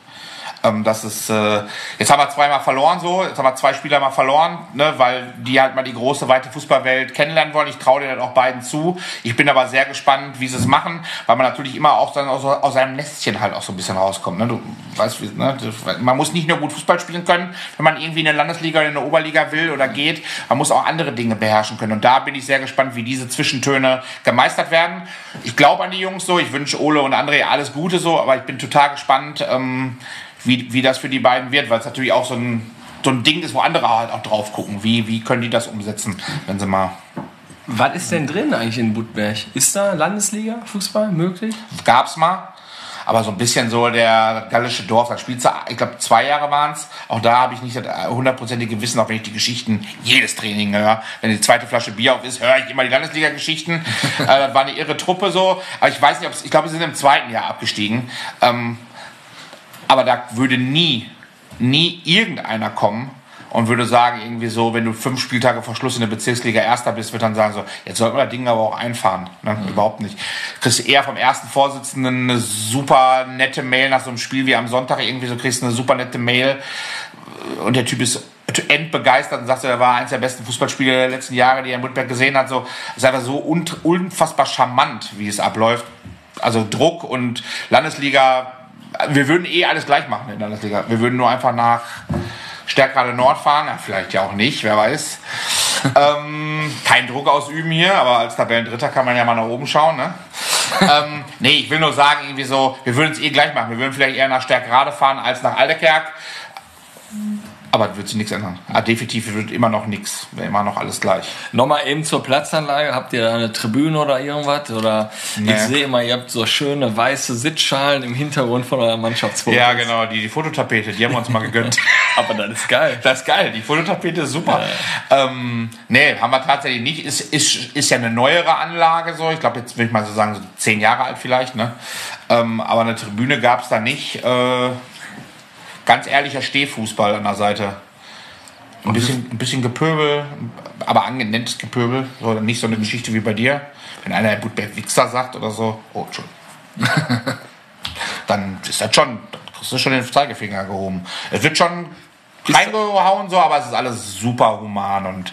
Ähm, das ist, äh, jetzt haben wir zweimal verloren so, jetzt haben wir zwei Spieler mal verloren, ne, weil die halt mal die große, weite Fußballwelt kennenlernen wollen. Ich traue denen auch beiden zu. Ich bin aber sehr gespannt, wie sie es machen, weil man natürlich immer auch dann aus, aus seinem Nestchen halt auch so ein bisschen rauskommt. Ne? Du weißt, ne? Man muss nicht nur gut Fußball spielen können, wenn man irgendwie in eine Landesliga oder in eine Oberliga will oder geht. Man muss auch andere Dinge beherrschen können. Und da bin ich sehr gespannt, wie diese Zwischentöne gemeistert werden. Ich glaube an die Jungs so. Ich wünsche Ole und André alles Gute so, aber ich bin total gespannt, ähm, wie, wie das für die beiden wird, weil es natürlich auch so ein so ein Ding ist, wo andere halt auch drauf gucken. Wie, wie können die das umsetzen, wenn sie mal. Was ist denn drin eigentlich in Budberg? Ist da Landesliga Fußball möglich? Gab's mal. Aber so ein bisschen so der gallische Dorf, da spielst du, ich glaube, zwei Jahre waren's. Auch da habe ich nicht das hundertprozentige Wissen, auch wenn ich die Geschichten jedes Training höre. Wenn die zweite Flasche Bier auf ist, höre ich immer die Landesliga-Geschichten. äh, war eine irre Truppe so. Aber ich weiß nicht, ob ich glaube, sie sind im zweiten Jahr abgestiegen. Ähm, aber da würde nie, nie irgendeiner kommen und würde sagen, irgendwie so, wenn du fünf Spieltage vor Schluss in der Bezirksliga Erster bist, wird dann sagen so, jetzt sollten wir das Ding aber auch einfahren. Ne? Überhaupt nicht. Kriegst eher vom ersten Vorsitzenden eine super nette Mail nach so einem Spiel wie am Sonntag, irgendwie so kriegst eine super nette Mail und der Typ ist endbegeistert und sagt, so, er war eins der besten Fußballspiele der letzten Jahre, die er in Woodberg gesehen hat. So, ist einfach so un- unfassbar charmant, wie es abläuft. Also Druck und Landesliga, wir würden eh alles gleich machen in der Landesliga. Wir würden nur einfach nach Stärkrade Nord fahren, ja, vielleicht ja auch nicht, wer weiß. ähm, kein Druck ausüben hier, aber als Tabellendritter kann man ja mal nach oben schauen. Ne? ähm, nee, ich will nur sagen, irgendwie so, wir würden es eh gleich machen. Wir würden vielleicht eher nach Stärkrade fahren als nach Aldekerk. Aber das wird sich nichts ändern. Ah, definitiv wird immer noch nichts. Immer noch alles gleich. Nochmal eben zur Platzanlage. Habt ihr da eine Tribüne oder irgendwas? Oder Nee. ich sehe immer, ihr habt so schöne weiße Sitzschalen im Hintergrund von eurer Mannschaftsfotos. Ja, genau, die, die Fototapete, die haben wir uns mal gegönnt. Aber das ist geil. Das ist geil, die Fototapete ist super. Ähm, nee, haben wir tatsächlich nicht. Ist, ist, ist ja eine neuere Anlage so. Ich glaube, jetzt würde ich mal so sagen, so zehn Jahre alt vielleicht. Ne? Ähm, aber eine Tribüne gab es da nicht. Äh, ganz ehrlicher Stehfußball an der Seite. Ein bisschen, ein bisschen Gepöbel, aber angenenntes Gepöbel. So, nicht so eine Geschichte wie bei dir. Wenn einer Budberg Wichser sagt oder so, oh, Entschuldigung. dann ist das schon, dann kriegst du schon den Zeigefinger gehoben. Es wird schon reingehauen so, aber es ist alles super human und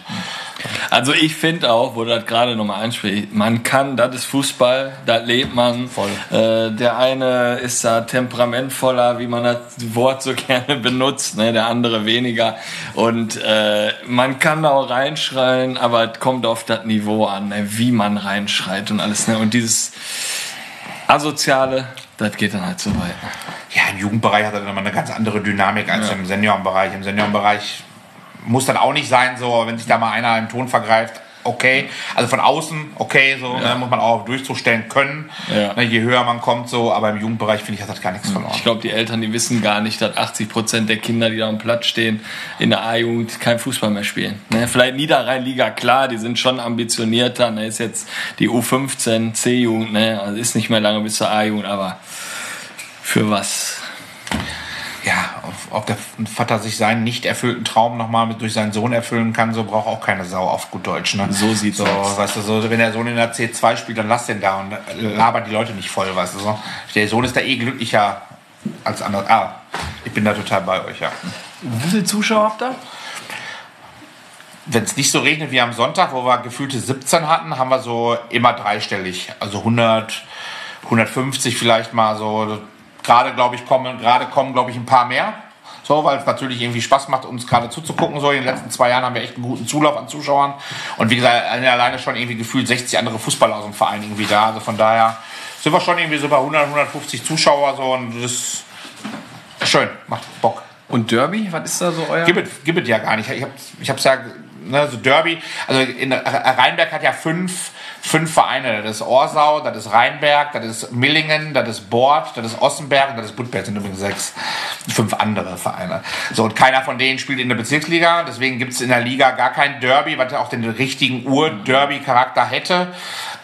Also ich finde auch, wo du das gerade nochmal ansprichst, man kann, das ist Fußball, das lebt man. Voll. Äh, der eine ist da temperamentvoller, wie man das Wort so gerne benutzt, ne? der andere weniger. Und äh, man kann da auch reinschreien, aber es kommt auf das Niveau an, ne? wie man reinschreit und alles. Ne? Und dieses Asoziale, das geht dann halt so weit. ja, im Jugendbereich hat er dann immer eine ganz andere Dynamik als im Seniorenbereich. Im Seniorenbereich muss das auch nicht sein, so, wenn sich da mal einer im Ton vergreift, okay. Also von außen, okay, so, ne, muss man auch auf Durchzug stellen können, Ja. ne, je höher man kommt, so, aber im Jugendbereich finde ich, hat das gar nichts verloren. Ich glaube, die Eltern, die wissen gar nicht, dass 80 Prozent der Kinder, die da am Platz stehen, in der A-Jugend kein Fußball mehr spielen. Ne? Vielleicht Niederrhein-Liga, klar, die sind schon ambitionierter. Ne? Ist jetzt die U15, C-Jugend, ne? also ist nicht mehr lange bis zur A-Jugend, aber für was? Ob, der Vater sich seinen nicht erfüllten Traum nochmal durch seinen Sohn erfüllen kann, so braucht auch keine Sau auf gut Deutsch. Ne? So sieht's so, aus. Weißt du, so, wenn der Sohn in der C2 spielt, dann lass den da und labert die Leute nicht voll, weißt du so. Der Sohn ist da eh glücklicher als andere. Ah, ich bin da total bei euch, ja. Wie viele Zuschauer habt ihr? Wenn es nicht so regnet wie am Sonntag, wo wir gefühlte 17 hatten, haben wir so immer dreistellig. Also 100, 150 vielleicht mal so. Gerade, glaube ich, kommen, gerade kommen, glaube ich, ein paar mehr. So, weil es natürlich irgendwie Spaß macht, uns gerade zuzugucken. So, in den letzten zwei Jahren haben wir echt einen guten Zulauf an Zuschauern. Und wie gesagt, alleine schon irgendwie gefühlt 60 andere Fußballer aus dem Verein irgendwie da. Also von daher sind wir schon irgendwie so bei 100, 150 Zuschauer. So, und das ist schön, macht Bock. Und Derby, was ist da so euer? Gibt es, gibt es ja gar nicht. Ich habe ich hab's ja, ne, so Derby, also in Rheinberg hat ja fünf, fünf Vereine. Das ist Orsau, das ist Rheinberg, das ist Millingen, das ist Bord, das ist Ossenberg und das ist Budberg, sind übrigens sechs. Fünf andere Vereine. So, und keiner von denen spielt in der Bezirksliga, deswegen gibt es in der Liga gar kein Derby, was ja auch den richtigen Ur-Derby-Charakter hätte.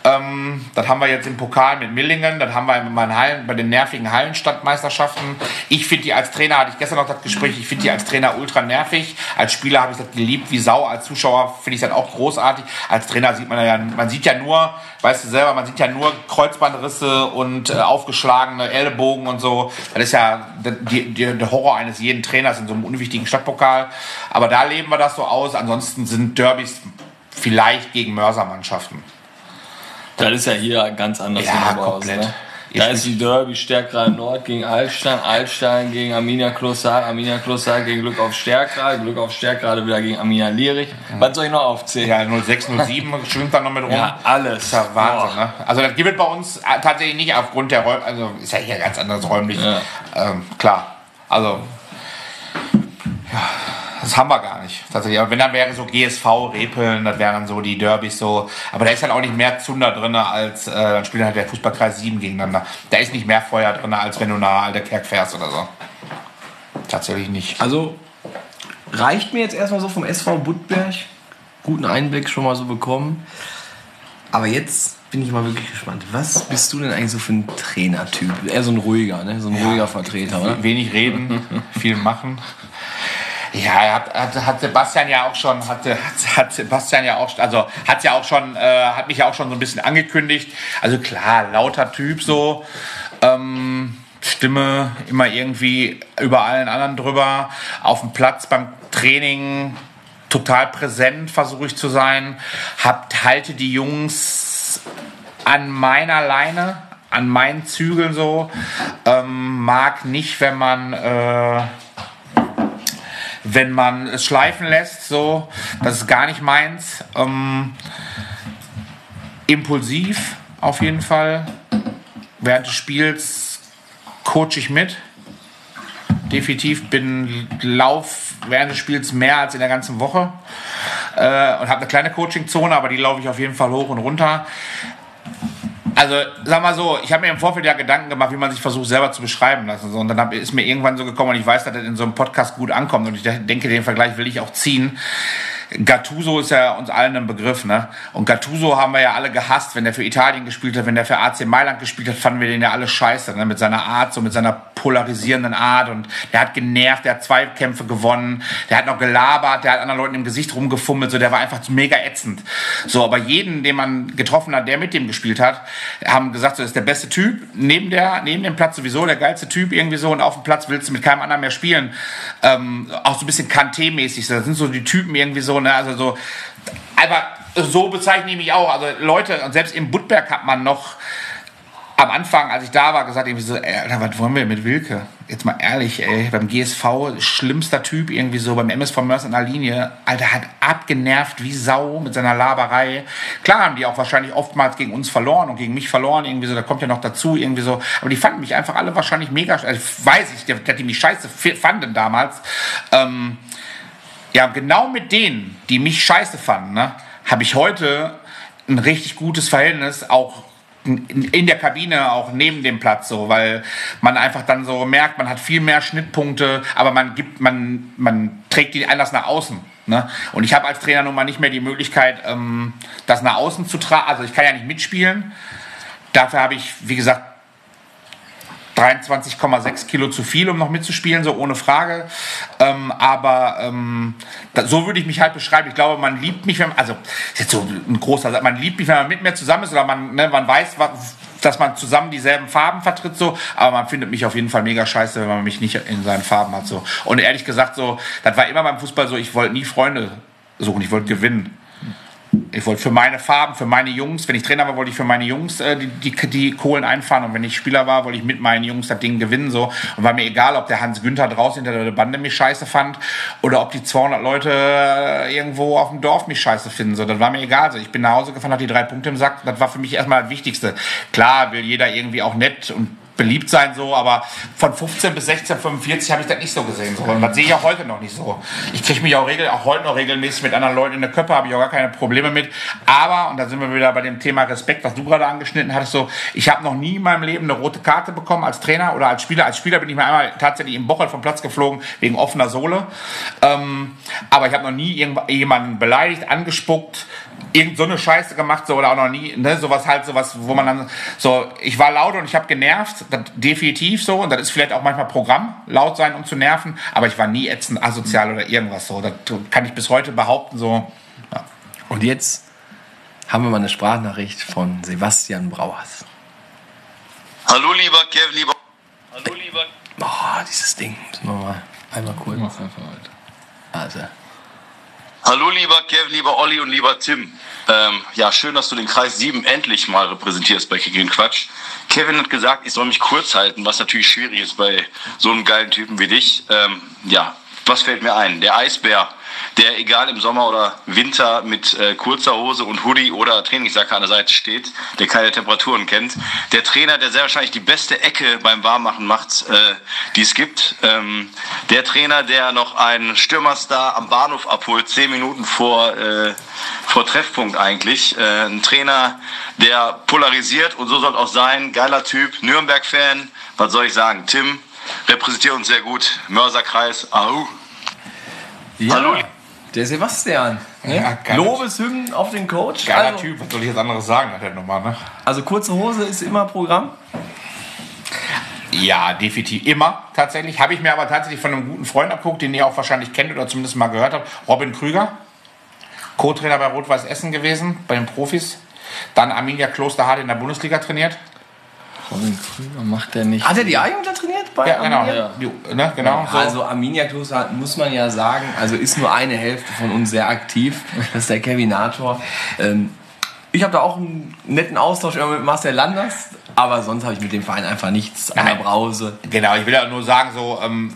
Ähm, das haben wir jetzt im Pokal mit Millingen, das haben wir Hallen, bei den nervigen Hallenstadtmeisterschaften. Ich finde die als Trainer, hatte ich gestern noch das Gespräch, ich finde die als Trainer ultra nervig. Als Spieler habe ich das geliebt wie Sau, als Zuschauer finde ich das auch großartig. Als Trainer sieht man ja, man sieht ja nur, weißt du selber, man sieht ja nur Kreuzbandrisse und äh, aufgeschlagene Ellbogen und so. Das ist ja der Horror eines jeden Trainers in so einem unwichtigen Stadtpokal. Aber da leben wir das so aus. Ansonsten sind Derbys vielleicht gegen Mörsermannschaften. Das ist ja hier ganz anders Ja, komplett. Ne? Da ist die Derby Stärkrade Nord gegen Altstein, Altstein gegen Arminia Kloster, Arminia Kloster gegen Glück auf Stärkrade, Glück auf Stärkrade wieder gegen Arminia Lierich. Was soll ich noch aufzählen? Ja, 06, 07 schwimmt da noch mit rum. Ja, alles. Das ist ja Wahnsinn, ne? Also das gibt es bei uns tatsächlich nicht aufgrund der Räume, also ist ja hier ganz anders räumlich. Ja. Ähm, klar. Also Das haben wir gar nicht. Tatsächlich. Aber wenn dann wäre so GSV, Repeln, das wären so die Derbys so. Aber da ist halt auch nicht mehr Zunder drin, als äh, dann spielt halt der Fußballkreis 7 gegeneinander. Da ist nicht mehr Feuer drin, als wenn du nach Alter Kerk fährst oder so. Tatsächlich nicht. Also reicht mir jetzt erstmal so vom SV Budberg. Guten Einblick schon mal so bekommen. Aber jetzt bin ich mal wirklich gespannt. Was bist du denn eigentlich so für ein Trainertyp? Eher so ein ruhiger, ne? So ein ruhiger Vertreter, oder? Wenig reden, viel machen. Ja, hat, hat, hat Sebastian ja auch schon, hat, hat, Sebastian ja auch, also hat ja auch schon, äh, hat mich ja auch schon so ein bisschen angekündigt. Also klar, lauter Typ so. Ähm, Stimme immer irgendwie über allen anderen drüber. Auf dem Platz beim Training total präsent versuche ich zu sein. Habt, halte die Jungs an meiner Leine, an meinen Zügeln so. Ähm, mag nicht, wenn man äh, wenn man es schleifen lässt, so, das ist gar nicht meins. Ähm, impulsiv auf jeden Fall. Während des Spiels coach ich mit. Definitiv bin Lauf während des Spiels mehr als in der ganzen Woche. Äh, und habe eine kleine Coaching-Zone, aber die laufe ich auf jeden Fall hoch und runter. Also, sag mal so, ich habe mir im Vorfeld ja Gedanken gemacht, wie man sich versucht, selber zu beschreiben lassen. Und dann ist mir irgendwann so gekommen, und ich weiß, dass das in so einem Podcast gut ankommt. Und ich denke, den Vergleich will ich auch ziehen. Gattuso ist ja uns allen ein Begriff, ne? Und Gattuso haben wir ja alle gehasst, wenn der für Italien gespielt hat, wenn der für AC Mailand gespielt hat, fanden wir den ja alle scheiße, ne? Mit seiner Art, so mit seiner polarisierenden Art und der hat genervt, der hat zwei Kämpfe gewonnen, der hat noch gelabert, der hat anderen Leuten im Gesicht rumgefummelt, so der war einfach mega ätzend. So, aber jeden, den man getroffen hat, der mit dem gespielt hat, haben gesagt, so ist der beste Typ, neben der, neben dem Platz sowieso der geilste Typ irgendwie so und auf dem Platz willst du mit keinem anderen mehr spielen. Ähm, auch so ein bisschen Kanté-mäßig, das sind so die Typen irgendwie so, ne? Also so, aber so bezeichne ich mich auch. Also Leute, und selbst im Budberg hat man noch am Anfang, als ich da war, gesagt, irgendwie so, Alter, was wollen wir mit Wilke? Jetzt mal ehrlich, ey, beim GSV, schlimmster Typ irgendwie so, beim MSV Mörs in der Linie, Alter, hat abgenervt wie Sau mit seiner Laberei. Klar haben die auch wahrscheinlich oftmals gegen uns verloren und gegen mich verloren, irgendwie so, da kommt ja noch dazu, irgendwie so, aber die fanden mich einfach alle wahrscheinlich mega, also weiß ich, dass die mich scheiße fanden damals. Ähm, ja, genau mit denen, die mich scheiße fanden, ne, habe ich heute ein richtig gutes Verhältnis, auch in der Kabine, auch neben dem Platz, so, weil man einfach dann so merkt, man hat viel mehr Schnittpunkte, aber man gibt, man, man trägt die Einlass nach außen. Ne? Und ich habe als Trainer nun mal nicht mehr die Möglichkeit, ähm, das nach außen zu tragen. Also ich kann ja nicht mitspielen. Dafür habe ich, wie gesagt, 23,6 Kilo zu viel, um noch mitzuspielen, so ohne Frage. Ähm, aber ähm, da, so würde ich mich halt beschreiben. Ich glaube, man liebt mich, wenn man, also ist jetzt so ein großer Satz, man liebt mich, wenn man mit mir zusammen ist oder man, ne, man weiß, dass man zusammen dieselben Farben vertritt, so, aber man findet mich auf jeden Fall mega scheiße, wenn man mich nicht in seinen Farben hat. So. Und ehrlich gesagt, so, das war immer beim Fußball so, ich wollte nie Freunde suchen, ich wollte gewinnen. Ich wollte für meine Farben, für meine Jungs, wenn ich Trainer war, wollte ich für meine Jungs äh, die, die, die Kohlen einfahren und wenn ich Spieler war, wollte ich mit meinen Jungs das Ding gewinnen. So. Und war mir egal, ob der Hans Günther draußen hinter der Bande mich scheiße fand oder ob die 200 Leute äh, irgendwo auf dem Dorf mich scheiße finden. So. Das war mir egal. Also ich bin nach Hause gefahren, hatte die drei Punkte im Sack. Das war für mich erstmal das Wichtigste. Klar will jeder irgendwie auch nett und beliebt sein, so, aber von 15 bis 16, 45 habe ich das nicht so gesehen. So. Und das sehe ich auch heute noch nicht so. Ich kriege mich auch, regel, auch heute noch regelmäßig mit anderen Leuten in der Köppe, habe ich auch gar keine Probleme mit. Aber, und da sind wir wieder bei dem Thema Respekt, was du gerade angeschnitten hattest, so, ich habe noch nie in meinem Leben eine rote Karte bekommen als Trainer oder als Spieler. Als Spieler bin ich mal einmal tatsächlich im Bochel vom Platz geflogen, wegen offener Sohle. Ähm, aber ich habe noch nie jemanden beleidigt, angespuckt, irgend so eine Scheiße gemacht, so, oder auch noch nie, ne, sowas halt, sowas, wo man dann, so, ich war laut und ich habe genervt, das, definitiv so, und das ist vielleicht auch manchmal Programm, laut sein, um zu nerven, aber ich war nie ätzend, asozial oder irgendwas so, das kann ich bis heute behaupten, so, ja. Und jetzt haben wir mal eine Sprachnachricht von Sebastian Brauers. Hallo lieber Kevin, lieber. Hallo lieber. Oh, dieses Ding, müssen wir mal einmal kurz. Also. Hallo lieber Kevin, lieber Olli und lieber Tim. Ähm, ja, schön, dass du den Kreis 7 endlich mal repräsentierst bei Kick Quatsch. Kevin hat gesagt, ich soll mich kurz halten, was natürlich schwierig ist bei so einem geilen Typen wie dich. Ähm, ja, was fällt mir ein? Der Eisbär, der egal im Sommer oder Winter mit äh, kurzer Hose und Hoodie oder Trainingsjacke an der Seite steht, der keine Temperaturen kennt. Der Trainer, der sehr wahrscheinlich die beste Ecke beim Warmmachen macht, äh, die es gibt. Ähm, der Trainer, der noch einen Stürmerstar am Bahnhof abholt, zehn Minuten vor, äh, vor Treffpunkt eigentlich. Äh, ein Trainer, der polarisiert und so soll auch sein. Geiler Typ, Nürnberg-Fan. Was soll ich sagen? Tim repräsentiert uns sehr gut. Mörserkreis. Au. Ja, Hallo. Der Sebastian. Ne? Ja, Lobeshymnen auf den Coach. Geiler also, Typ, was soll ich jetzt anderes sagen nach der Nummer, ne? Also kurze Hose ist immer Programm. Ja, definitiv. Immer, tatsächlich. Habe ich mir aber tatsächlich von einem guten Freund abgeguckt, den ihr auch wahrscheinlich kennt oder zumindest mal gehört habt. Robin Krüger, Co-Trainer bei Rot-Weiß Essen gewesen, bei den Profis. Dann Arminia Klosterhardt in der Bundesliga trainiert. Robin Krüger macht der nicht. Hat er die A-Jugend da trainiert? Bei Ja, genau. Arminia? Die, ne, genau so. Also Arminia Kloster muss man ja sagen, also ist nur eine Hälfte von uns sehr aktiv. Das ist der Kevinator. Ähm, ich habe da auch einen netten Austausch immer mit Marcel Landers, aber sonst habe ich mit dem Verein einfach nichts an der. Brause. Genau, ich will ja nur sagen, so, ähm,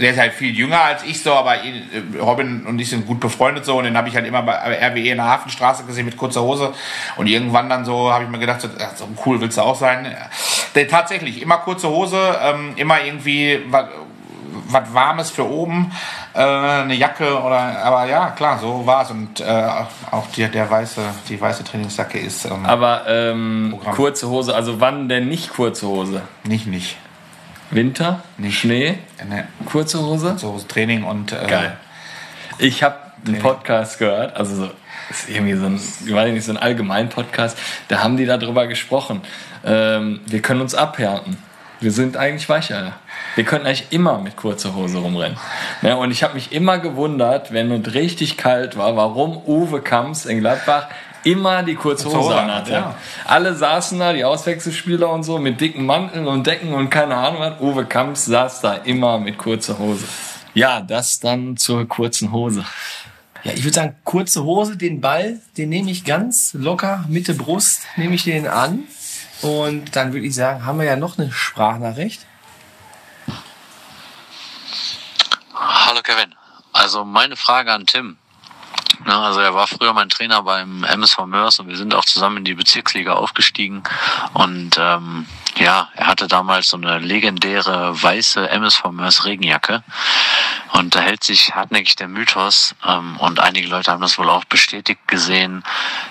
der ist halt viel jünger als ich so, aber äh, Robin und ich sind gut befreundet so und den habe ich halt immer bei RWE in der Hafenstraße gesehen mit kurzer Hose und irgendwann dann so habe ich mir gedacht, so, so cool willst du auch sein. Der, tatsächlich, immer kurze Hose, ähm, immer irgendwie was was Warmes für oben, äh, eine Jacke oder, aber ja, klar, so war es und äh, auch die, der weiße, die weiße Trainingsjacke ist ähm, Aber ähm, kurze Hose, also wann denn nicht kurze Hose? nicht, nicht. Winter? Nicht. Schnee? Ne, Kurze Hose? so Training und äh, Geil. Ich habe einen Podcast gehört, also so, ist irgendwie so ein, ich weiß nicht, so ein allgemein Podcast, da haben die darüber gesprochen. Ähm, wir können uns abhärten. Wir sind eigentlich Weicheier. Wir könnten eigentlich immer mit kurzer Hose rumrennen. Ja, und ich habe mich immer gewundert, wenn es richtig kalt war, warum Uwe Kamps in Gladbach immer die kurze Hose Hose anhatte. ja. Alle saßen da, die Auswechselspieler und so, mit dicken Manteln und Decken und keine Ahnung was. Uwe Kamps saß da immer mit kurzer Hose. Ja, das dann zur kurzen Hose. Ja, ich würde sagen, kurze Hose, den Ball, den nehme ich ganz locker, Mitte Brust, nehme ich den an. Und dann würde ich sagen, haben wir ja noch eine Sprachnachricht. Hallo Kevin. Also meine Frage an Tim. Ja, also er war früher mein Trainer beim MSV Mörs und wir sind auch zusammen in die Bezirksliga aufgestiegen. Und ähm, ja, er hatte damals so eine legendäre weiße MSV Mörs Regenjacke. Und da hält sich hartnäckig der Mythos, ähm, und einige Leute haben das wohl auch bestätigt gesehen,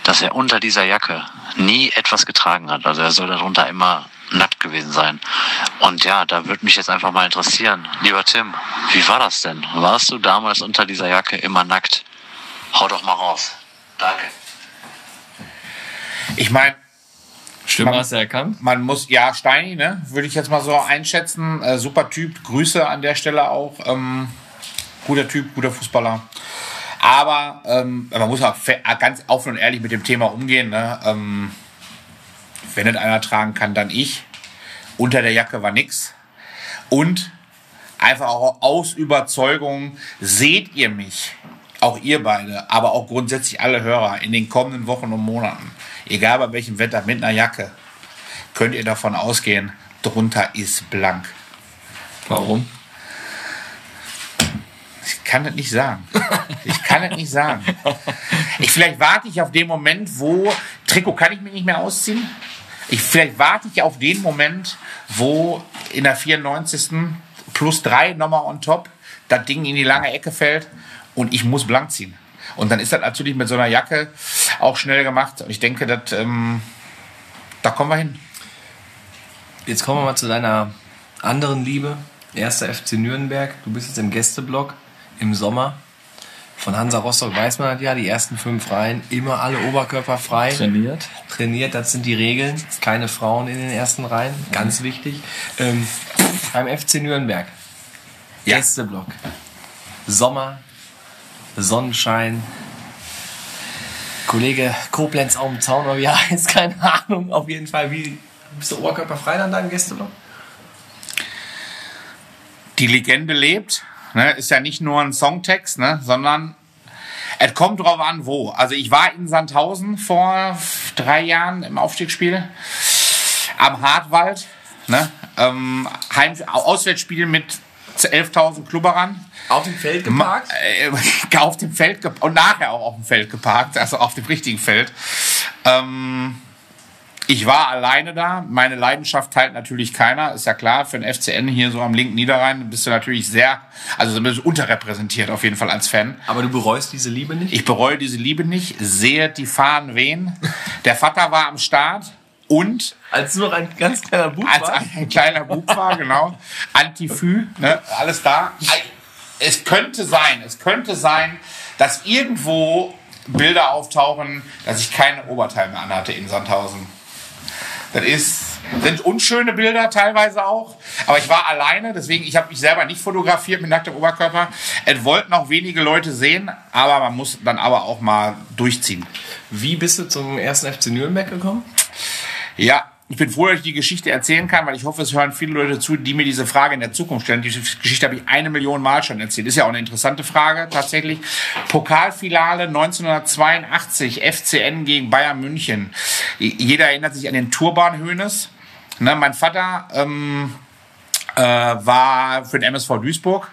dass er unter dieser Jacke nie etwas getragen hat. Also er soll darunter immer nackt gewesen sein. Und ja, da würde mich jetzt einfach mal interessieren, lieber Tim, wie war das denn? Warst du damals unter dieser Jacke immer nackt? Hau doch mal raus. Danke. ich meine, Stimme Man- hast du erkannt? man muss, ja, Steini, ne, würde ich jetzt mal so einschätzen. Äh, super Typ, Grüße an der Stelle auch. Ähm, guter Typ, guter Fußballer. Aber ähm, man muss auch fe- ganz offen und ehrlich mit dem Thema umgehen. Ne? Ähm, wenn nicht einer tragen kann, dann ich. Unter der Jacke war nix. Und einfach auch aus Überzeugung seht ihr mich, auch ihr beide, aber auch grundsätzlich alle Hörer in den kommenden Wochen und Monaten, egal bei welchem Wetter, mit einer Jacke, könnt ihr davon ausgehen, drunter ist blank. Warum? Ich kann das nicht sagen. Ich kann das nicht sagen. Ich, vielleicht warte ich auf den Moment, wo Trikot kann ich mir nicht mehr ausziehen. Ich, vielleicht warte ich auf den Moment, wo in der 94. plus drei nochmal on top das Ding in die lange Ecke fällt und ich muss blank ziehen. Und dann ist das natürlich mit so einer Jacke auch schnell gemacht. Und ich denke, dass, ähm, da kommen wir hin. Jetzt kommen wir mal zu deiner anderen Liebe. Erster FC Nürnberg. Du bist jetzt im Gästeblock im Sommer. Von Hansa Rostock weiß man das ja, die ersten fünf Reihen immer alle Oberkörper frei. Trainiert? Trainiert, das sind die Regeln. Keine Frauen in den ersten Reihen, ganz wichtig. Ähm, beim FC Nürnberg. Ja. Gästeblock. Sommer, Sonnenschein. Kollege Koblenz auf dem Zaun, oder wie er keine Ahnung. Auf jeden Fall, wie bist du oberkörperfrei dann da im Gästeblock? die Legende lebt. Ne, ist ja nicht nur ein Songtext, ne, sondern es kommt drauf an, wo. Also ich war in Sandhausen vor drei Jahren im Aufstiegsspiel am Hartwald. Ne, ähm, Heim Auswärtsspiel mit 11.000 Klubberern. Auf dem Feld geparkt? Äh, auf dem Feld gep- und nachher auch auf dem Feld geparkt, also auf dem richtigen Feld. Ähm, ich war alleine da. Meine Leidenschaft teilt natürlich keiner. Ist ja klar, für den FCN hier so am linken Niederrhein bist du natürlich sehr, also bisschen unterrepräsentiert auf jeden Fall als Fan. Aber du bereust diese Liebe nicht? Ich bereue diese Liebe nicht, sehe die Fahnen wehen. Der Vater war am Start und Als du noch ein ganz kleiner Bub als warst? ein kleiner Bub war, genau. Antifü, ne, alles da. Es könnte sein, es könnte sein, dass irgendwo Bilder auftauchen, dass ich keine Oberteil mehr anhatte in Sandhausen. Das ist, sind unschöne Bilder teilweise auch. Aber ich war alleine, deswegen, ich habe mich selber nicht fotografiert mit nacktem Oberkörper. Es wollten auch wenige Leute sehen, aber man muss dann aber auch mal durchziehen. Wie bist du zum ersten FC Nürnberg gekommen? Ja, ich bin froh, dass ich die Geschichte erzählen kann, weil ich hoffe, es hören viele Leute zu, die mir diese Frage in der Zukunft stellen. Die Geschichte habe ich eine Million Mal schon erzählt. Ist ja auch eine interessante Frage tatsächlich. Pokalfinale 1982, FCN gegen Bayern München. Jeder erinnert sich an den Turban Hönes. Ne, mein Vater ähm, äh, war für den MSV Duisburg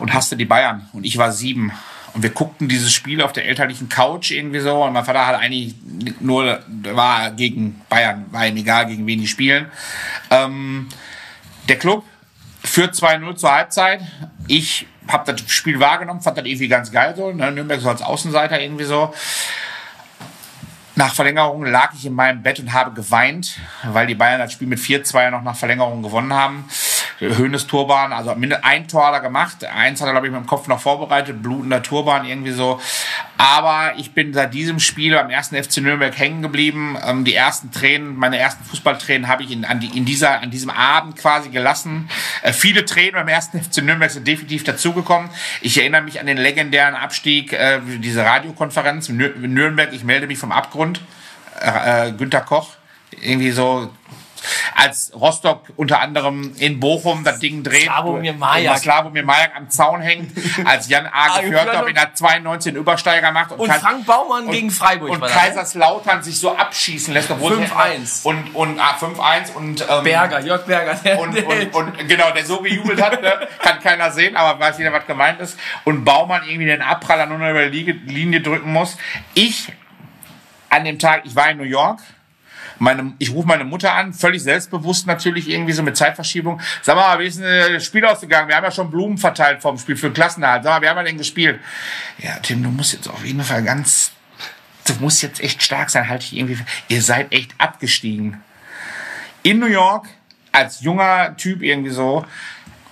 und hasste die Bayern. Und ich war sieben. Und wir guckten dieses Spiel auf der elterlichen Couch irgendwie so. Und mein Vater hat eigentlich nur, war gegen Bayern, war ihm egal, gegen wen die spielen. Ähm, der Club führt 2-0 zur Halbzeit. Ich habe das Spiel wahrgenommen, fand das irgendwie ganz geil so. Ne? Nürnberg so als Außenseiter irgendwie so. Nach Verlängerung lag ich in meinem Bett und habe geweint, weil die Bayern das Spiel mit 4-2 noch nach Verlängerung gewonnen haben. Höhnes Turban, also ein Tor hat er gemacht. Eins hat er, glaube ich, mit dem Kopf noch vorbereitet, blutender Turban, irgendwie so. Aber ich bin seit diesem Spiel beim ersten FC Nürnberg hängen geblieben. Ähm, die ersten Tränen, meine ersten Fußballtränen habe ich in, an, die, in dieser, an diesem Abend quasi gelassen. Äh, viele Tränen beim ersten FC Nürnberg sind definitiv dazugekommen. Ich erinnere mich an den legendären Abstieg, äh, diese Radiokonferenz in Nürnberg, ich melde mich vom Abgrund. Äh, äh, Günter Koch, irgendwie so als Rostock unter anderem in Bochum das Ding dreht. Slavomir Majak. Slavomir Majak am Zaun hängt, als Jan Age Fjordorf in der 92 einen Übersteiger macht. Und Kai- Frank Baumann gegen Freiburg Und ne? Kaiserslautern sich so abschießen lässt. obwohl sie- 5-1. Und, und ah, 5-1 und... Ähm, Berger, Jörg Berger. Der, und, und, und genau, der so gejubelt hat, ne, kann keiner sehen, aber weiß jeder, was gemeint ist. Und Baumann irgendwie den Abpraller nur noch über die Linie drücken muss. Ich an dem Tag, ich war in New York. Meine, ich rufe meine Mutter an, völlig selbstbewusst natürlich, irgendwie so mit Zeitverschiebung. Sag mal, wie ist denn äh, das Spiel ausgegangen? Wir haben ja schon Blumen verteilt vom Spiel für den Klassenerhalt. Sag mal, wie haben wir denn gespielt? Ja, Tim, du musst jetzt auf jeden Fall ganz, du musst jetzt echt stark sein, halte ich irgendwie. Ihr seid echt abgestiegen in New York als junger Typ irgendwie so,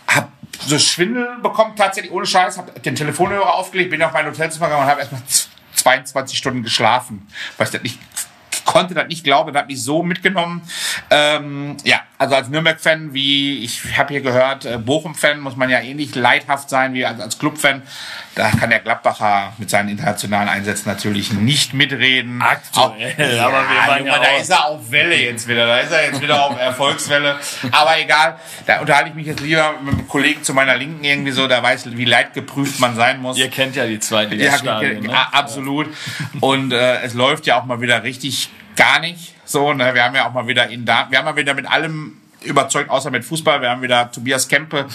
hab so Schwindel bekommen, tatsächlich ohne Scheiß, hab den Telefonhörer aufgelegt, bin auf mein Hotelzimmer gegangen und habe erstmal z- 22 Stunden geschlafen, weil ich das nicht konnte das nicht glauben, das hat mich so mitgenommen. Ähm, ja, also als Nürnberg-Fan, wie ich habe hier gehört, äh, Bochum-Fan muss man ja ähnlich leidhaft sein wie als, als Club-Fan. Da kann der Gladbacher mit seinen internationalen Einsätzen natürlich nicht mitreden. Aktuell, Auch, aber wir waren Junge, ja da ist er auf Welle jetzt wieder. Da ist er jetzt wieder auf Erfolgswelle. Aber egal, da unterhalte ich mich jetzt lieber mit einem Kollegen zu meiner Linken irgendwie so, der weiß, wie leidgeprüft man sein muss. Ihr kennt ja die zweite Ja, Stadion, ne? absolut. Und äh, es läuft ja auch mal wieder richtig gar nicht so. Ne? Wir haben ja auch mal wieder in da, wir haben mal wieder mit allem überzeugt, außer mit Fußball. Wir haben wieder Tobias Kempe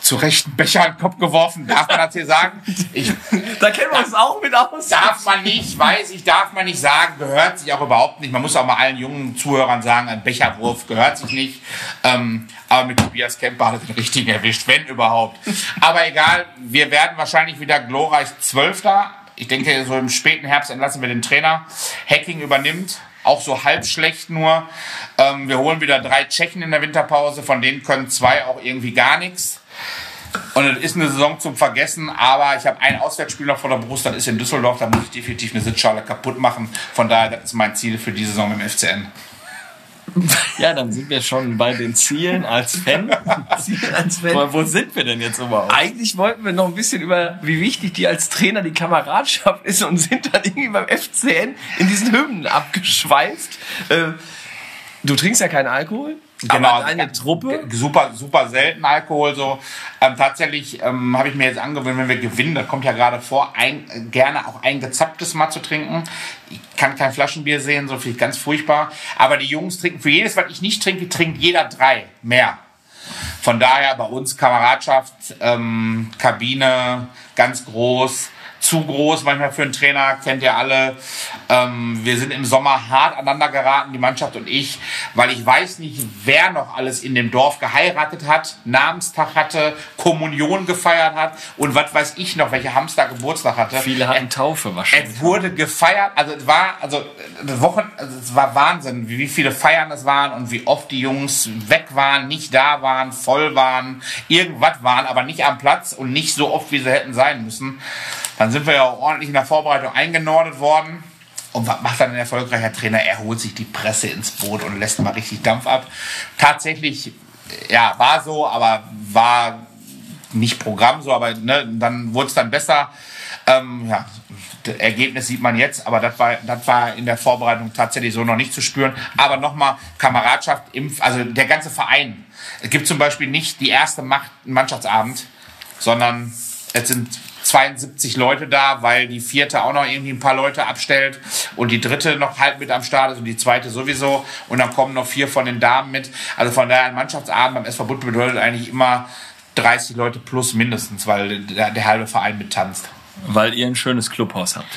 zu rechten Becher in den Kopf geworfen. Darf man das hier sagen? Ich, Da kennen wir uns auch mit aus. Darf man nicht, weiß ich, darf man nicht sagen, gehört sich auch überhaupt nicht. Man muss auch mal allen jungen Zuhörern sagen, ein Becherwurf gehört sich nicht. Ähm, aber mit Tobias Kemper hat er den richtigen erwischt, wenn überhaupt. Aber egal, wir werden wahrscheinlich wieder glorreich Zwölfter. Ich denke, so im späten Herbst entlassen wir den Trainer. Hacking übernimmt. Auch so halb schlecht nur. Ähm, wir holen wieder drei Tschechen in der Winterpause, von denen können zwei auch irgendwie gar nichts. Und es ist eine Saison zum Vergessen, aber ich habe ein Auswärtsspiel noch vor der Brust, das ist in Düsseldorf, da muss ich definitiv eine Sitzschale kaputt machen. Von daher, das ist mein Ziel für die Saison im FCN. Ja, dann sind wir schon bei den Zielen als Fan. Als wenn- Wo, wo sind wir denn jetzt überhaupt? Eigentlich wollten wir noch ein bisschen über, wie wichtig dir als Trainer die Kameradschaft ist und sind dann irgendwie beim FCN in diesen Hymnen abgeschweift. Äh, du trinkst ja keinen Alkohol, aber deine Truppe. Super, super selten Alkohol so. Ähm, tatsächlich ähm, habe ich mir jetzt angewöhnt, wenn wir gewinnen, das kommt ja gerade vor, ein, gerne auch ein gezapptes mal zu trinken. Ich kann kein Flaschenbier sehen, so ich ganz furchtbar. Aber die Jungs trinken, für jedes, was ich nicht trinke, trinkt jeder drei mehr. Von daher bei uns Kameradschaft, ähm, Kabine, ganz groß zu groß, manchmal für einen Trainer, kennt ihr alle. Ähm, wir sind im Sommer hart aneinander geraten, die Mannschaft und ich, weil ich weiß nicht, wer noch alles in dem Dorf geheiratet hat, Namenstag hatte, Kommunion gefeiert hat und was weiß ich noch, welche Hamster Geburtstag hatte. Viele hatten Taufe wahrscheinlich. Es wurde gefeiert, also es war, also das Wochen, also es war Wahnsinn, wie viele Feiern es waren und wie oft die Jungs weg waren, nicht da waren, voll waren, irgendwas waren, aber nicht am Platz und nicht so oft, wie sie hätten sein müssen. Dann sind wir ja auch ordentlich in der Vorbereitung eingenordet worden. Und was macht dann ein erfolgreicher Trainer? Er holt sich die Presse ins Boot und lässt mal richtig Dampf ab. Tatsächlich, ja, war so, aber war nicht Programm so, aber ne, dann wurde es dann besser. Ähm, ja, das Ergebnis sieht man jetzt, aber das war, das war in der Vorbereitung tatsächlich so noch nicht zu spüren. Aber nochmal, Kameradschaft, im, also der ganze Verein. Es gibt zum Beispiel nicht die erste Macht, Mannschaftsabend, sondern es sind 72 Leute da, weil die vierte auch noch irgendwie ein paar Leute abstellt und die dritte noch halb mit am Start ist und die zweite sowieso und dann kommen noch vier von den Damen mit. Also von daher ein Mannschaftsabend beim SV Butt bedeutet eigentlich immer 30 Leute plus mindestens, weil der, der halbe Verein mit tanzt. Weil ihr ein schönes Clubhaus habt.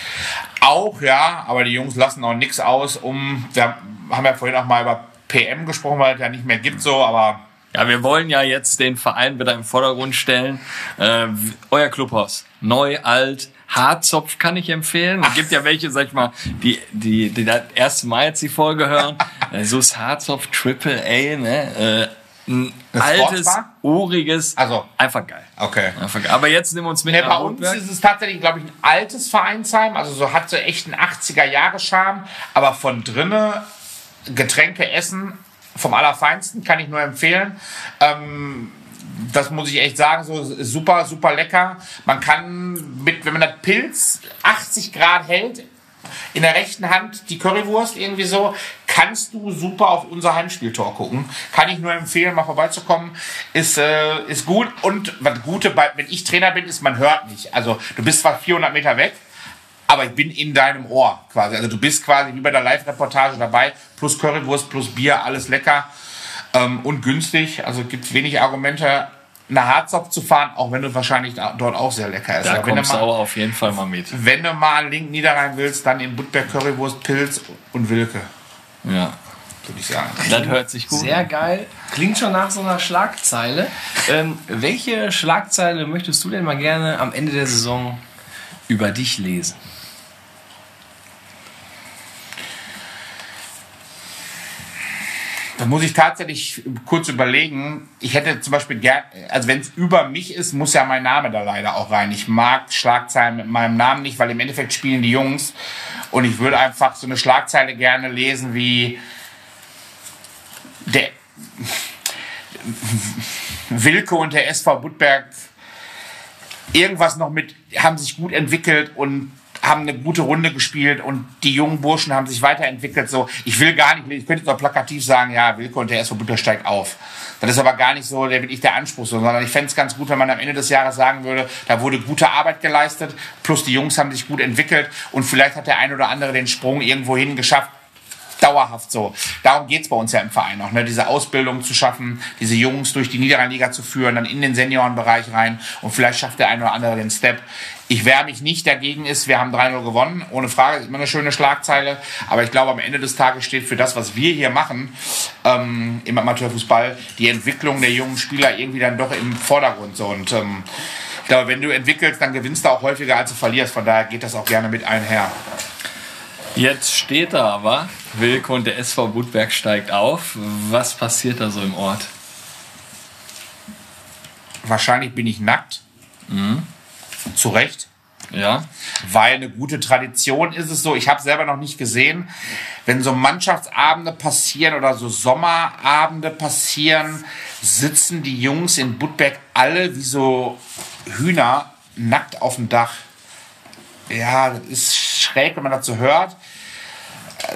Auch, ja, aber die Jungs lassen auch nichts aus, um, wir haben ja vorhin auch mal über PM gesprochen, weil es ja nicht mehr gibt so, aber Ja, wir wollen ja jetzt den Verein wieder im Vordergrund stellen. Äh, euer Clubhaus. Neu, alt, Harzopf kann ich empfehlen. Es gibt ja welche, sag ich mal, die, die, die das erste Mal jetzt die Folge hören. Äh, so ist Harzopf Triple A, ne? Äh, ein altes, Sportsbar? uriges, Also. einfach geil. okay. Einfach geil. Aber jetzt nehmen wir uns mit Ne, bei uns ist es tatsächlich, glaube ich, ein altes Vereinsheim. Also so hat so echt einen 80er-Jahre-Charme. Aber von drinnen Getränke, Essen vom Allerfeinsten kann ich nur empfehlen. Ähm, das muss ich echt sagen, so super, super lecker. Man kann mit, wenn man das Pilz 80 Grad hält, in der rechten Hand die Currywurst irgendwie so, kannst du super auf unser Heimspieltor gucken. Kann ich nur empfehlen, mal vorbeizukommen. Ist, äh, ist gut. Und was Gute, bei, wenn ich Trainer bin, ist, man hört nicht. Also du bist zwar 400 Meter weg, aber ich bin in deinem Ohr quasi. Also du bist quasi wie bei der Live-Reportage dabei, plus Currywurst, plus Bier, alles lecker ähm, und günstig. Also gibt wenig Argumente, nach Harzopf zu fahren, auch wenn du wahrscheinlich dort auch sehr lecker ist. Da Aber wenn, du kommst du mal, auf jeden Fall mal mit. wenn du mal Link Niederrhein willst, dann in Budberg Currywurst, Pilz und Wilke, Ja. würde ich sagen. Das hört sich gut Sehr an. geil. Klingt schon nach so einer Schlagzeile. Ähm, welche Schlagzeile möchtest du denn mal gerne am Ende der Saison über dich lesen? Da muss ich tatsächlich kurz überlegen. Ich hätte zum Beispiel gern, also wenn es über mich ist, muss ja mein Name da leider auch rein. Ich mag Schlagzeilen mit meinem Namen nicht, weil im Endeffekt spielen die Jungs. Und ich würde einfach so eine Schlagzeile gerne lesen wie der Wilke und der SV Budberg irgendwas noch mit, haben sich gut entwickelt und haben eine gute Runde gespielt und die jungen Burschen haben sich weiterentwickelt. So, ich will gar nicht, ich könnte jetzt auch plakativ sagen, ja, Wilke und der SV Butter steigt auf. Das ist aber gar nicht so der wirklich der Anspruch, so, sondern ich fände es ganz gut, wenn man am Ende des Jahres sagen würde, da wurde gute Arbeit geleistet, plus die Jungs haben sich gut entwickelt und vielleicht hat der ein oder andere den Sprung irgendwo hin geschafft, dauerhaft so. Darum geht's bei uns ja im Verein auch, ne? diese Ausbildung zu schaffen, diese Jungs durch die Niederrheinliga zu führen, dann in den Seniorenbereich rein und vielleicht schafft der eine oder andere den Step. Ich wehre mich nicht dagegen ist, wir haben 3-0 gewonnen, ohne Frage, ist immer eine schöne Schlagzeile, aber ich glaube am Ende des Tages steht für das, was wir hier machen ähm, im Amateurfußball, die Entwicklung der jungen Spieler irgendwie dann doch im Vordergrund so und ähm, ich glaube, wenn du entwickelst, dann gewinnst du auch häufiger, als du verlierst. Von daher geht das auch gerne mit einher. Jetzt steht da aber, Wilke und der SV Budberg steigt auf. Was passiert da so im Ort? Wahrscheinlich bin ich nackt. Zu Recht. Ja? Weil eine gute Tradition ist es so, ich habe selber noch nicht gesehen, wenn so Mannschaftsabende passieren oder so Sommerabende passieren, sitzen die Jungs in Budberg alle wie so Hühner nackt auf dem Dach. Ja, das ist schräg, wenn man dazu hört.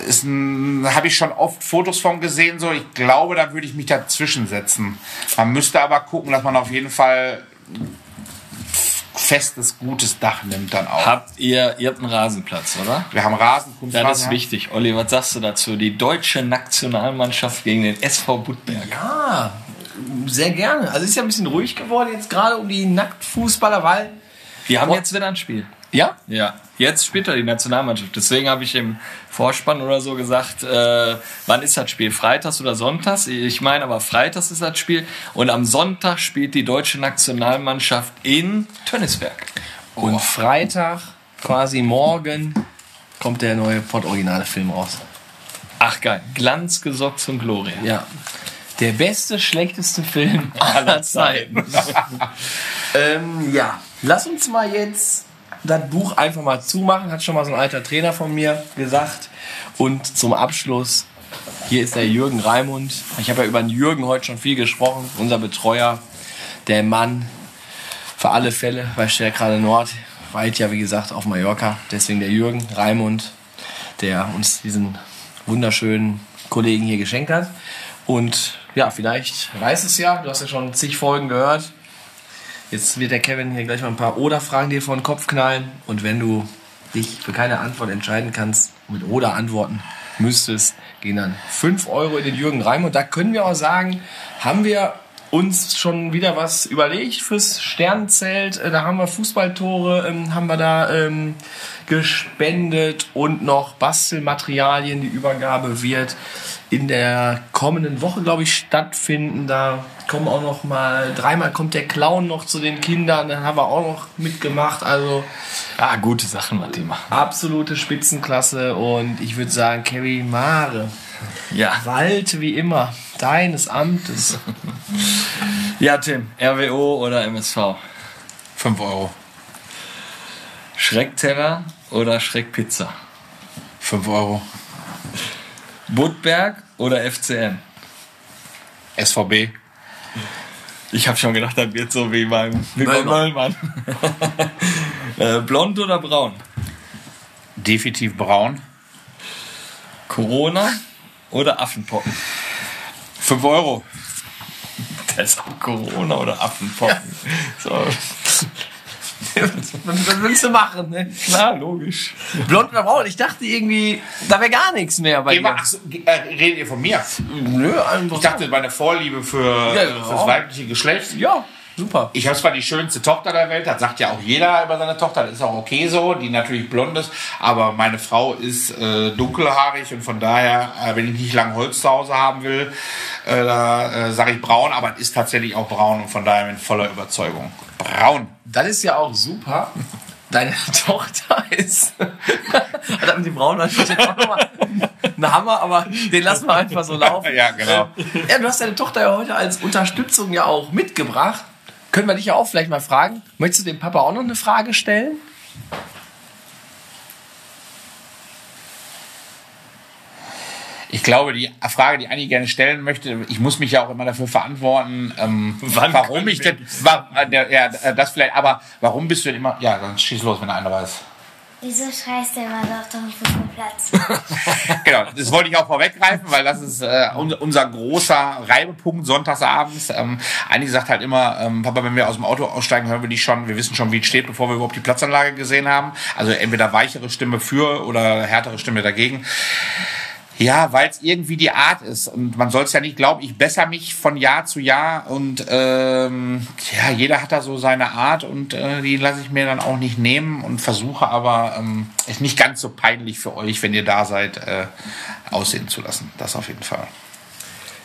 Ist ein- habe ich schon oft Fotos von gesehen, so. Ich glaube, da würde ich mich dazwischen setzen. Man müsste aber gucken, dass man auf jeden Fall festes, gutes Dach nimmt dann auch. Habt ihr, ihr habt einen Rasenplatz, oder? Wir haben Rasen, Kunstrasen. Das ist wichtig. Olli, was sagst du dazu? Die deutsche Nationalmannschaft gegen den SV Budberg. Ja, sehr gerne. Also es ist ja ein bisschen ruhig geworden jetzt gerade um die Nacktfußballer, weil Wir haben Oh. jetzt wieder ein Spiel. Ja, Ja, jetzt spielt er die Nationalmannschaft. Deswegen habe ich im Vorspann oder so gesagt, äh, wann ist das Spiel? Freitags oder Sonntags? Ich meine aber freitags ist das Spiel. Und am Sonntag spielt die deutsche Nationalmannschaft in Tönnisberg. und Freitag quasi morgen kommt der neue Pott-originale Film raus. Ach geil, Glanz gesorgt zum Gloria. Ja. Der beste, schlechteste Film aller Zeiten. ähm, ja, lass uns mal jetzt das Buch einfach mal zumachen, hat schon mal so ein alter Trainer von mir gesagt. Und zum Abschluss, hier ist der Jürgen Raimund. Ich habe ja über den Jürgen heute schon viel gesprochen, unser Betreuer, der Mann für alle Fälle bei Stärkrade Nord, weit ja wie gesagt auf Mallorca. Deswegen der Jürgen Raimund, der uns diesen wunderschönen Kollegen hier geschenkt hat. Und ja, vielleicht weiß es ja, du hast ja schon zig Folgen gehört. Jetzt wird der Kevin hier gleich mal ein paar Oder-Fragen dir vor den Kopf knallen. Und wenn du dich für keine Antwort entscheiden kannst, mit Oder antworten müsstest, gehen dann 5 Euro in den Jürgen Reim. Und da können wir auch sagen, haben wir uns schon wieder was überlegt fürs Sternzelt. Äh, Da haben wir Fußballtore, ähm, haben wir da ähm, gespendet und noch Bastelmaterialien. Die Übergabe wird in der kommenden Woche, glaube ich, stattfinden. Da kommen auch noch mal, dreimal kommt der Clown noch zu den Kindern. Dann haben wir auch noch mitgemacht. Also Ah, gute Sachen, was die machen. absolute Spitzenklasse. Und ich würde sagen, Kerry Mare, Ja. walte wie immer deines Amtes. Ja, Tim, RWO oder MSV? 5 Euro. Schreckteller oder Schreckpizza? 5 Euro. Budberg oder FCN? SVB. Ich habe schon gedacht, das wird so wie beim, Möllmann. äh, blond oder braun? Definitiv braun. Corona oder Affenpocken? 5 Euro. Das ist auch Corona oder Affenpocken. So. Was willst du machen? Ne? Klar, logisch. Blond oder braun? Ich dachte irgendwie, da wäre gar nichts mehr bei mal, dir. ach so, äh, redet ihr von mir? Nö, einfach Ich dachte, meine Vorliebe für Ja, ja. fürs weibliche Geschlecht. Ja, super. Ich habe zwar die schönste Tochter der Welt, das sagt ja auch jeder über seine Tochter, das ist auch okay so, die natürlich blond ist, aber meine Frau ist äh, dunkelhaarig und von daher, äh, wenn ich nicht lang Holz zu Hause haben will, äh, da äh, sage ich braun, aber es ist tatsächlich auch braun und von daher mit voller Überzeugung. Braun. Das ist ja auch super. Deine Tochter ist. Hat mit dem Braun natürlich jetzt auch nochmal ein Hammer, aber den lassen wir einfach so laufen. Ja, genau. Ja, du hast deine Tochter ja heute als Unterstützung ja auch mitgebracht. Können wir dich ja auch vielleicht mal fragen. Möchtest du dem Papa auch noch eine Frage stellen? Ich glaube, die Frage, die Anni gerne stellen möchte, ich muss mich ja auch immer dafür verantworten, ähm, warum ich denn, wa, äh, ja, das vielleicht, aber warum bist du denn immer, ja, dann schieß los, wenn einer weiß. Wieso schreist du immer so auf dem Fußballplatz? Genau, das wollte ich auch vorweggreifen, weil das ist äh, unser, großer Reibepunkt sonntagsabends. Ähm, Anni sagt halt immer, ähm, Papa, wenn wir aus dem Auto aussteigen, hören wir die schon, wir wissen schon, wie es steht, bevor wir überhaupt die Platzanlage gesehen haben. Also entweder weichere Stimme für oder härtere Stimme dagegen. Ja, weil es irgendwie die Art ist. Und man soll es ja nicht glauben, ich bessere mich von Jahr zu Jahr und ähm, ja, jeder hat da so seine Art und äh, die lasse ich mir dann auch nicht nehmen und versuche aber ähm, es nicht ganz so peinlich für euch, wenn ihr da seid, äh, aussehen zu lassen. Das auf jeden Fall.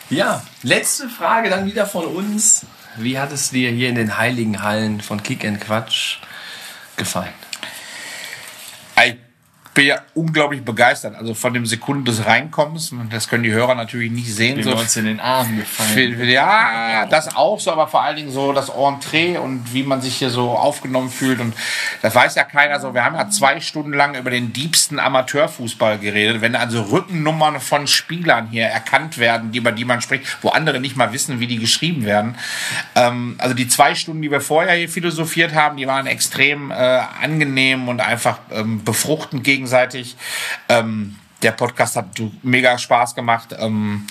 Ja, letzte Frage dann wieder von uns. Wie hat es dir hier in den heiligen Hallen von Kick and Quatsch gefallen? Ich bin ja unglaublich begeistert, also von dem Sekunden des Reinkommens. Das können die Hörer natürlich nicht sehen. Wie So wir uns in den Arm gefallen. Ja, das auch so, aber vor allen Dingen so das Entree und wie man sich hier so aufgenommen fühlt. Und das weiß ja keiner so. Wir haben ja zwei Stunden lang über den diebsten Amateurfußball geredet. Wenn also Rückennummern von Spielern hier erkannt werden, die, über die man spricht, wo andere nicht mal wissen, wie die geschrieben werden. Ähm, also die zwei Stunden, die wir vorher hier philosophiert haben, die waren extrem äh, angenehm und einfach ähm, befruchtend gegenseitig. Ähm, der Podcast hat mega Spaß gemacht. Ähm,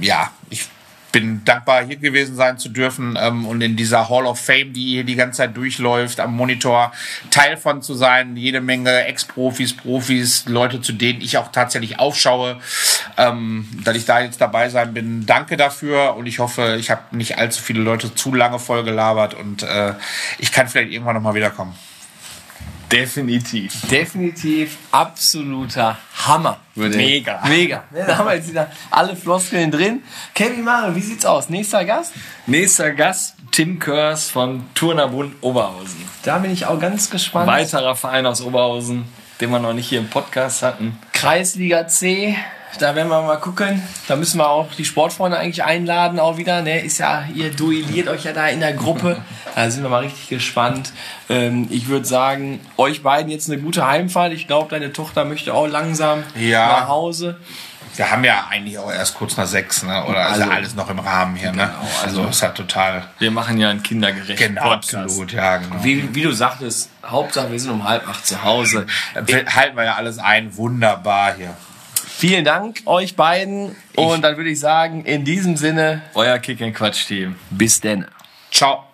ja, ich bin dankbar, hier gewesen sein zu dürfen ähm, und in dieser Hall of Fame, die hier die ganze Zeit durchläuft, am Monitor Teil von zu sein. Jede Menge Ex-Profis, Profis, Leute, zu denen ich auch tatsächlich aufschaue. ähm, dass ich da jetzt dabei sein bin. Danke dafür und ich hoffe, ich habe nicht allzu viele Leute zu lange voll gelabert und äh, ich kann vielleicht irgendwann nochmal wiederkommen. Definitiv. Definitiv absoluter Hammer. Würde Mega. Mega. Da haben wir jetzt wieder alle Floskeln drin. Kevin Mario, wie sieht's aus? Nächster Gast? Nächster Gast, Tim Körs von Turnerbund Oberhausen. Da bin ich auch ganz gespannt. Weiterer Verein aus Oberhausen, den wir noch nicht hier im Podcast hatten. Kreisliga C, da werden wir mal gucken. Da müssen wir auch die Sportfreunde eigentlich einladen auch wieder. Ne? Ist ja, ihr duelliert euch ja da in der Gruppe. Da sind wir mal richtig gespannt. Ähm, ich würde sagen, euch beiden jetzt eine gute Heimfahrt. Ich glaube, deine Tochter möchte auch langsam Ja. nach Hause. Wir haben ja eigentlich auch erst kurz nach sechs, ne? oder also, Also- alles noch im Rahmen hier. Ne? Also ist ja total Wir machen ja einen kindergerechten genau, Podcast. absolut, ja, genau. Wie, wie du sagtest, Hauptsache wir sind um halb acht zu Hause. halten wir ja alles ein, wunderbar hier. Vielen Dank euch beiden. Und dann würde ich sagen, in diesem Sinne, Euer Kick and Quatsch Team. bis denn. Ciao.